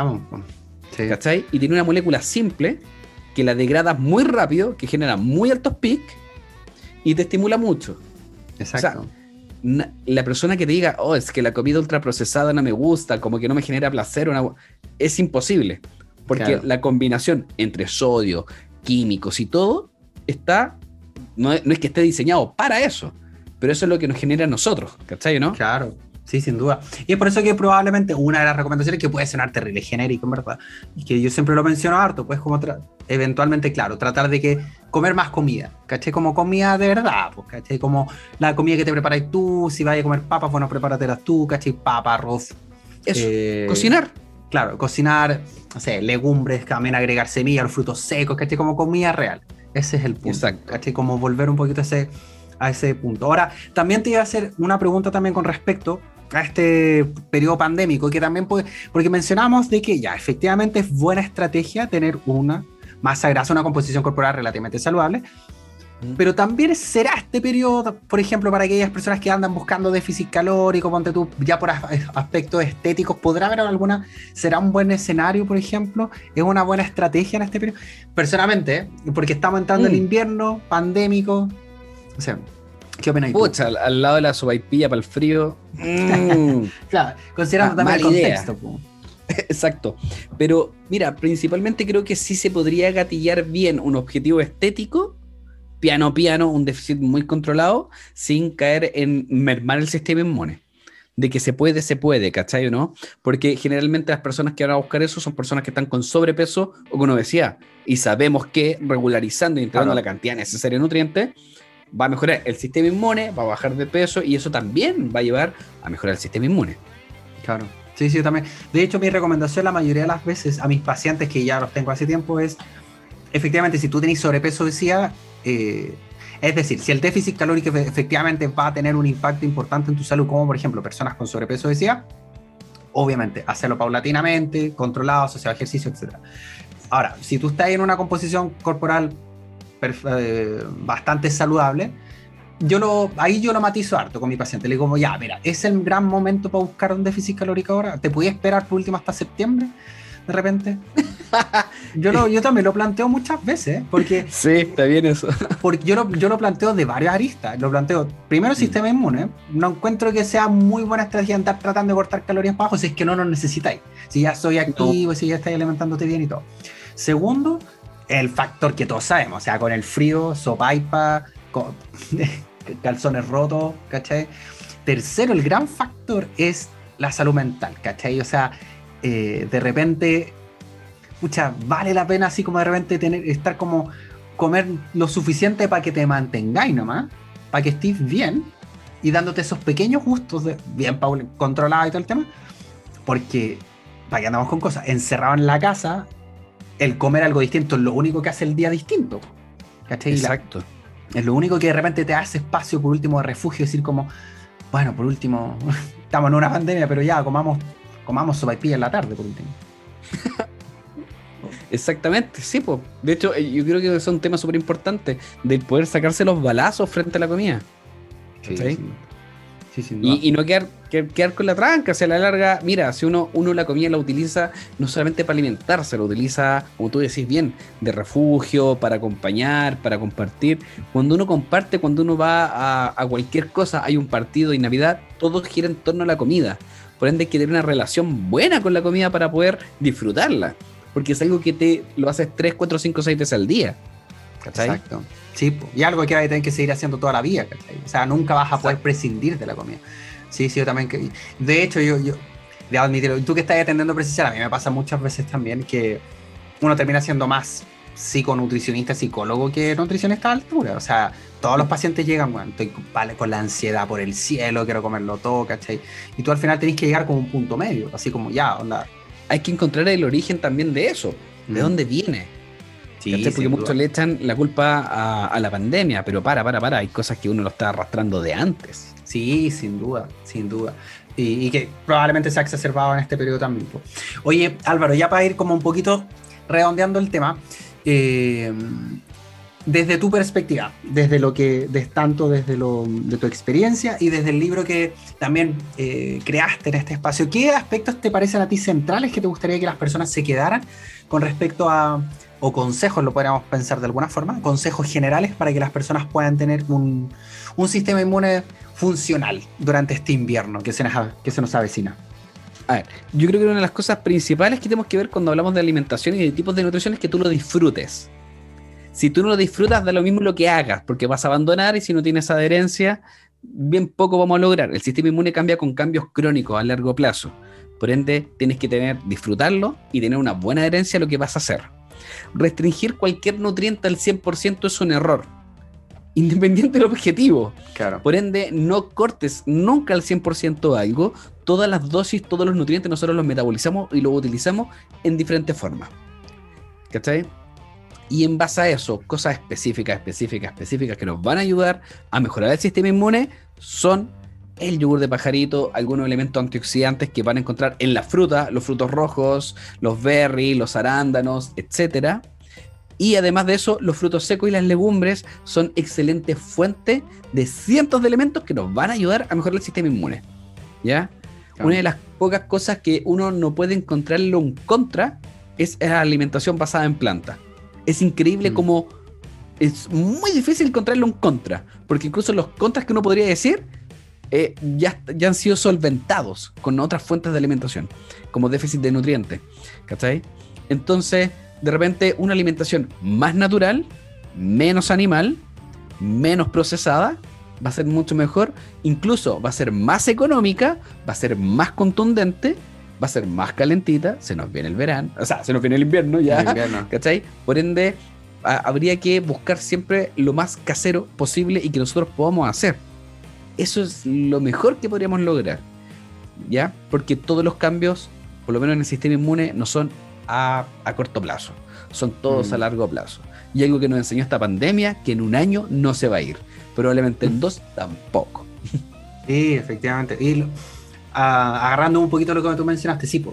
¿Cachai? Y tiene una molécula simple que la degrada muy rápido, que genera muy altos pics y te estimula mucho. Exacto. la persona que te diga, oh, es que la comida ultraprocesada no me gusta, como que no me genera placer, es imposible. Porque la combinación entre sodio, químicos y todo está, no, no es que esté diseñado para eso, pero eso es lo que nos genera a nosotros, ¿cachai? ¿no? Claro. Sí, sin duda. Y es por eso que probablemente una de las recomendaciones que puede sonar terrible genérico, en verdad, y que yo siempre lo menciono harto, pues como eventualmente, claro, tratar de que comer más comida, ¿cachai? Como comida de verdad, pues, ¿cachai? Como la comida que te preparáis tú, si vas a comer papas, bueno, prepáratelas tú, ¿cachai? Papa, arroz. Eso, eh, cocinar. Claro, cocinar, no sé, legumbres, también agregar semillas, los frutos secos, ¿cachai? Como comida real. Ese es el punto. Exacto. ¿cachai? Como volver un poquito a ese, a ese punto. Ahora, también te iba a hacer una pregunta también con respecto a este periodo pandémico, que también puede, porque mencionamos de que ya efectivamente es buena estrategia tener una masa grasa, una composición corporal relativamente saludable, pero también será este periodo, por ejemplo, para aquellas personas que andan buscando déficit calórico, ponte tú, ya por aspectos estéticos, ¿podrá haber alguna, será un buen escenario, por ejemplo? ¿Es una buena estrategia en este periodo? Personalmente, porque estamos entrando en el mm. invierno pandémico, o sea, ¿Qué opinas Pucha, al, lado de la sopaipilla para el frío. Mm. claro, considerando también el contexto. Exacto. Pero mira, principalmente creo que sí se podría gatillar bien un objetivo estético, piano piano, un déficit muy controlado, sin caer en mermar el sistema inmune. De que se puede, se puede, ¿cachai o no? Porque generalmente las personas que van a buscar eso son personas que están con sobrepeso o con obesidad. Y sabemos que regularizando y integrando la cantidad necesaria de nutrientes, va a mejorar el sistema inmune, va a bajar de peso y eso también va a llevar a mejorar el sistema inmune. Claro. Sí, sí, también. De hecho, mi recomendación la mayoría de las veces a mis pacientes, que ya los tengo hace tiempo, es, efectivamente, si tú tenés sobrepeso, decía, eh, es decir, si el déficit calórico efectivamente va a tener un impacto importante en tu salud, como por ejemplo personas con sobrepeso, decía, obviamente, hacerlo paulatinamente, controlado, asociado ejercicio, etc. Ahora, si tú estás en una composición corporal eh, bastante saludable, yo lo, ahí yo lo matizo harto con mi paciente. Le digo, ya, mira, es el gran momento para buscar un déficit calórico ahora. ¿Te podías esperar por último hasta septiembre? De repente. yo, lo, yo también lo planteo muchas veces, porque... Sí, está bien eso. porque yo lo, yo lo planteo de varias aristas. Lo planteo, primero, mm. sistema inmune. No encuentro que sea muy buena estrategia andar tratando de cortar calorías bajo si es que no lo necesitáis. Si ya soy activo, si ya estáis alimentándote bien y todo. Segundo, el factor que todos sabemos, o sea, con el frío, sopaipa, con calzones rotos, ¿cachai? Tercero, el gran factor es la salud mental, ¿cachai? O sea, eh, de repente, pucha, vale la pena así como de repente tener, estar como, comer lo suficiente para que te mantengáis nomás, para que estés bien y dándote esos pequeños gustos, de, bien controlado y todo el tema, porque, para que andamos con cosas, encerrado en la casa, el comer algo distinto es lo único que hace el día distinto. ¿Cachai? Exacto. es lo único que de repente te hace espacio por último de refugio, decir como, bueno, por último, estamos en una pandemia, pero ya, comamos, comamos sopaipilla en la tarde, por último. Exactamente, sí, pues. De hecho, eh, yo creo que es un tema súper importante, de poder sacarse los balazos frente a la comida. Sí, y, no quedar, quedar, con la tranca, o sea, a la larga, mira, si uno, uno la comida la utiliza no solamente para alimentarse, lo utiliza, como tú decís bien, de refugio, para acompañar, para compartir. Cuando uno comparte, cuando uno va a, cualquier cosa, hay un partido y Navidad, todo gira en torno a la comida. Por ende, hay que tener una relación buena con la comida para poder disfrutarla. Porque es algo que te lo haces 3, 4, 5, 6 veces al día. Exacto. Sí, y algo que vas a tener que seguir haciendo toda la vida, O sea, nunca vas a poder prescindir de la comida. Sí, sí, yo también. Que, de hecho, yo, yo de admitirlo, tú que estás atendiendo presencial, a mí me pasa muchas veces también que uno termina siendo más psiconutricionista, psicólogo que nutricionista a altura. O sea, todos los pacientes llegan, bueno, estoy con la ansiedad por el cielo, quiero comerlo todo, ¿cachai? Y tú al final tenés que llegar como un punto medio, así como ya, onda. Hay que encontrar el origen también de eso, de dónde viene. Porque muchos le echan la culpa a, la pandemia, pero para, para, para, hay cosas que uno lo está arrastrando de antes. Sí, sin duda, sin duda. Y, que probablemente se ha exacerbado en este periodo también. Oye, Álvaro, ya para ir como un poquito redondeando el tema, eh, desde tu perspectiva, desde lo que, tanto desde lo, de tu experiencia y desde el libro que también eh, creaste en este espacio, ¿qué aspectos te parecen a ti centrales que te gustaría que las personas se quedaran con respecto a, o consejos, lo podríamos pensar de alguna forma, consejos generales para que las personas puedan tener un, un sistema inmune funcional durante este invierno que se nos, que se nos avecina. A ver, yo creo que una de las cosas principales que tenemos que ver cuando hablamos de alimentación y de tipos de nutrición es que tú lo disfrutes. Si tú no lo disfrutas, da lo mismo lo que hagas, porque vas a abandonar y si no tienes adherencia, bien poco vamos a lograr. El sistema inmune cambia con cambios crónicos a largo plazo. Por ende, tienes que tener, disfrutarlo y tener una buena adherencia a lo que vas a hacer. Restringir cualquier nutriente al 100% es un error independiente del objetivo. Claro. Por ende, no cortes nunca al 100% algo. Todas las dosis, todos los nutrientes nosotros los metabolizamos y los utilizamos en diferentes formas. ¿Cachai? Y en base a eso, cosas específicas, específicas, específicas que nos van a ayudar a mejorar el sistema inmune son el yogur de pajarito, algunos elementos antioxidantes que van a encontrar en la fruta, los frutos rojos, los berries, los arándanos, etcétera y además de eso, los frutos secos y las legumbres son excelentes fuentes de cientos de elementos que nos van a ayudar a mejorar el sistema inmune. ¿Ya? Una de las pocas cosas que uno no puede encontrarlo en contra es la alimentación basada en plantas. Es increíble mm. como es muy difícil encontrarlo en contra, porque incluso los contras que uno podría decir eh, ya, ya han sido solventados con otras fuentes de alimentación, como déficit de nutrientes. ¿Cachai? Entonces, de repente una alimentación más natural, menos animal, menos procesada, va a ser mucho mejor, incluso va a ser más económica, va a ser más contundente, va a ser más calentita, se nos viene el verano, o sea, se nos viene el invierno ya, ¿cachai? Por ende, habría que buscar siempre lo más casero posible y que nosotros podamos hacer. Eso es lo mejor que podríamos lograr, ¿ya? Porque todos los cambios, por lo menos en el sistema inmune, no son a, corto plazo, son todos a mm. largo plazo. Y algo que nos enseñó esta pandemia, que en un año no se va a ir, probablemente en mm. dos tampoco. Sí, efectivamente. Y agarrando un poquito lo que tú mencionaste, sí,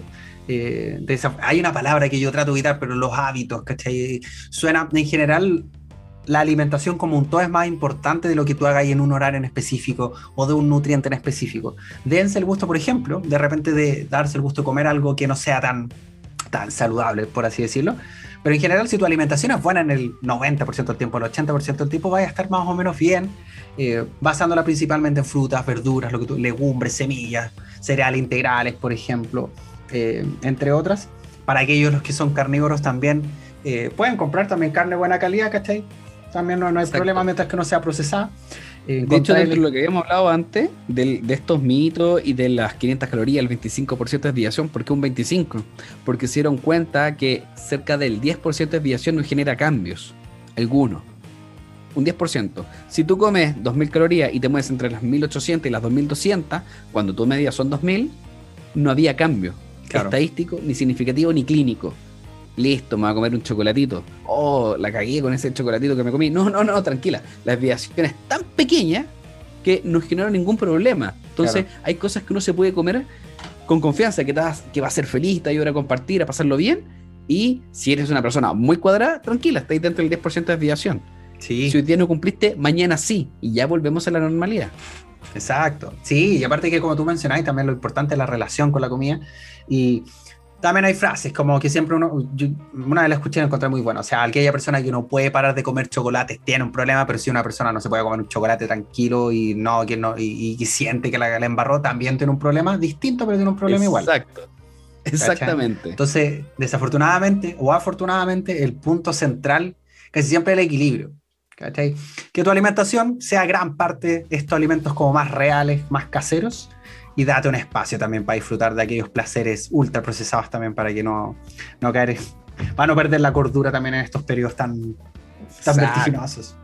eh, hay una palabra que yo trato de evitar, pero los hábitos, ¿cachai? Suena en general la alimentación como un todo es más importante de lo que tú hagas en un horario en específico o de un nutriente en específico. Dense el gusto, por ejemplo, de repente de darse el gusto de comer algo que no sea tan tan saludable, por así decirlo. Pero en general, si tu alimentación es buena en el 90% del tiempo, el 80% del tiempo, vas a estar más o menos bien, eh, basándola principalmente en frutas, verduras, lo que tú, legumbres, semillas, cereales integrales, por ejemplo, eh, entre otras. Para aquellos los que son carnívoros también eh, pueden comprar también carne de buena calidad, ¿cachai? También no, no hay problema mientras que no sea procesada. Eh, de hecho, de lo que habíamos hablado antes, de, estos mitos y de las 500 calorías, el 25% de desviación, ¿por qué un 25%? Porque se dieron cuenta que cerca del 10% de desviación no genera cambios, alguno. Un 10%. Si tú comes 2.000 calorías y te mueves entre las 1.800 y las 2.200, cuando tu media son 2.000, no había cambio estadístico, ni significativo, ni clínico listo, me voy a comer un chocolatito. Oh, la cagué con ese chocolatito que me comí. No, no, no, tranquila. La desviación es tan pequeña que no genera ningún problema. Entonces, hay cosas que uno se puede comer con confianza, que, te que va a ser feliz, te ayuda a compartir, a pasarlo bien. Y si eres una persona muy cuadrada, tranquila, estáis dentro del 10% de desviación. Sí. Si hoy día no cumpliste, mañana sí. Y ya volvemos a la normalidad. Exacto. Sí, y aparte que como tú mencionáis, también lo importante es la relación con la comida. Y también hay frases como que siempre uno, una vez la escuché y la encontré muy buena, o sea, aquella persona que no puede parar de comer chocolates tiene un problema, pero si una persona no se puede comer un chocolate tranquilo y no, que no y, siente que la, la, embarró, también tiene un problema distinto, pero tiene un problema igual. Exacto. Exactamente. Entonces, desafortunadamente o afortunadamente, el punto central casi siempre es el equilibrio. ¿cachai? Que tu alimentación sea gran parte estos alimentos como más reales, más caseros, y date un espacio también para disfrutar de aquellos placeres ultra procesados también para que no, no caer, para no perder la cordura también en estos periodos tan, tan vertiginosos.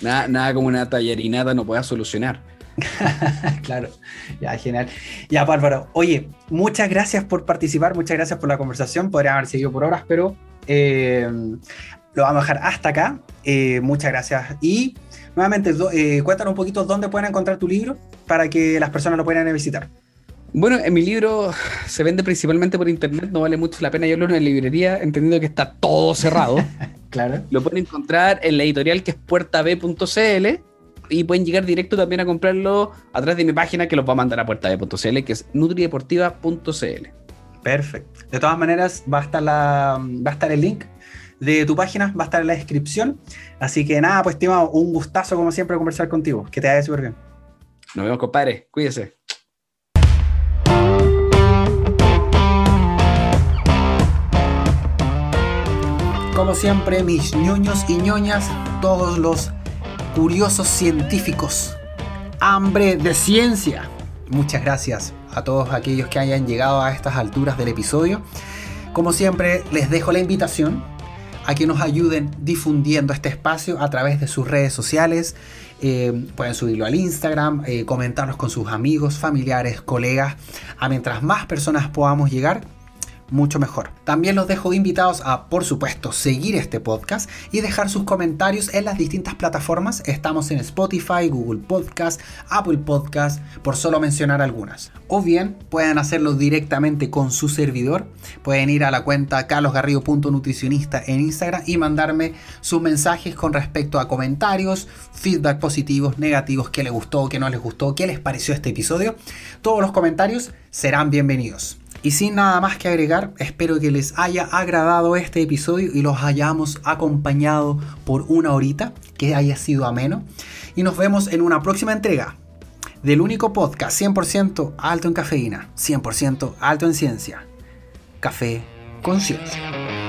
Nada, nada como una tallerinada no pueda solucionar. claro, ya, genial. Ya, Bárbaro, oye, muchas gracias por participar, muchas gracias por la conversación. Podría haber seguido por horas, pero eh, lo vamos a dejar hasta acá. Eh, muchas gracias. Y nuevamente, eh, cuéntanos un poquito dónde pueden encontrar tu libro para que las personas lo puedan visitar. Bueno, en mi libro se vende principalmente por internet, no vale mucho la pena llevarlo en la librería, entendiendo que está todo cerrado. claro. Lo pueden encontrar en la editorial que es puertab.cl y pueden llegar directo también a comprarlo a través de mi página que los va a mandar a puertab.cl, que es nutrideportiva.cl. Perfecto. De todas maneras, va a estar, la, va a estar el link de tu página va a estar en la descripción. Así que nada, pues estimado, un gustazo como siempre conversar contigo. Que te vaya súper bien. Nos vemos, compadre. Cuídese. Como siempre, mis ñoños y ñoñas, todos los curiosos científicos. Hambre de ciencia. Muchas gracias a todos aquellos que hayan llegado a estas alturas del episodio. Como siempre, les dejo la invitación a que nos ayuden difundiendo este espacio a través de sus redes sociales. Eh, pueden subirlo al Instagram, eh, comentarnos con sus amigos, familiares, colegas. A mientras más personas podamos llegar, mucho mejor. También los dejo invitados a, por supuesto, seguir este podcast y dejar sus comentarios en las distintas plataformas. Estamos en Spotify, Google Podcast, Apple Podcast, por solo mencionar algunas. O bien pueden hacerlo directamente con su servidor. Pueden ir a la cuenta carlosgarrido.nutricionista en Instagram y mandarme sus mensajes con respecto a comentarios, feedback positivos, negativos, qué les gustó, qué no les gustó, qué les pareció este episodio. Todos los comentarios serán bienvenidos. Y sin nada más que agregar, espero que les haya agradado este episodio y los hayamos acompañado por una horita, que haya sido ameno. Y nos vemos en una próxima entrega del único podcast 100% alto en cafeína, 100% alto en ciencia. Café Conciencia.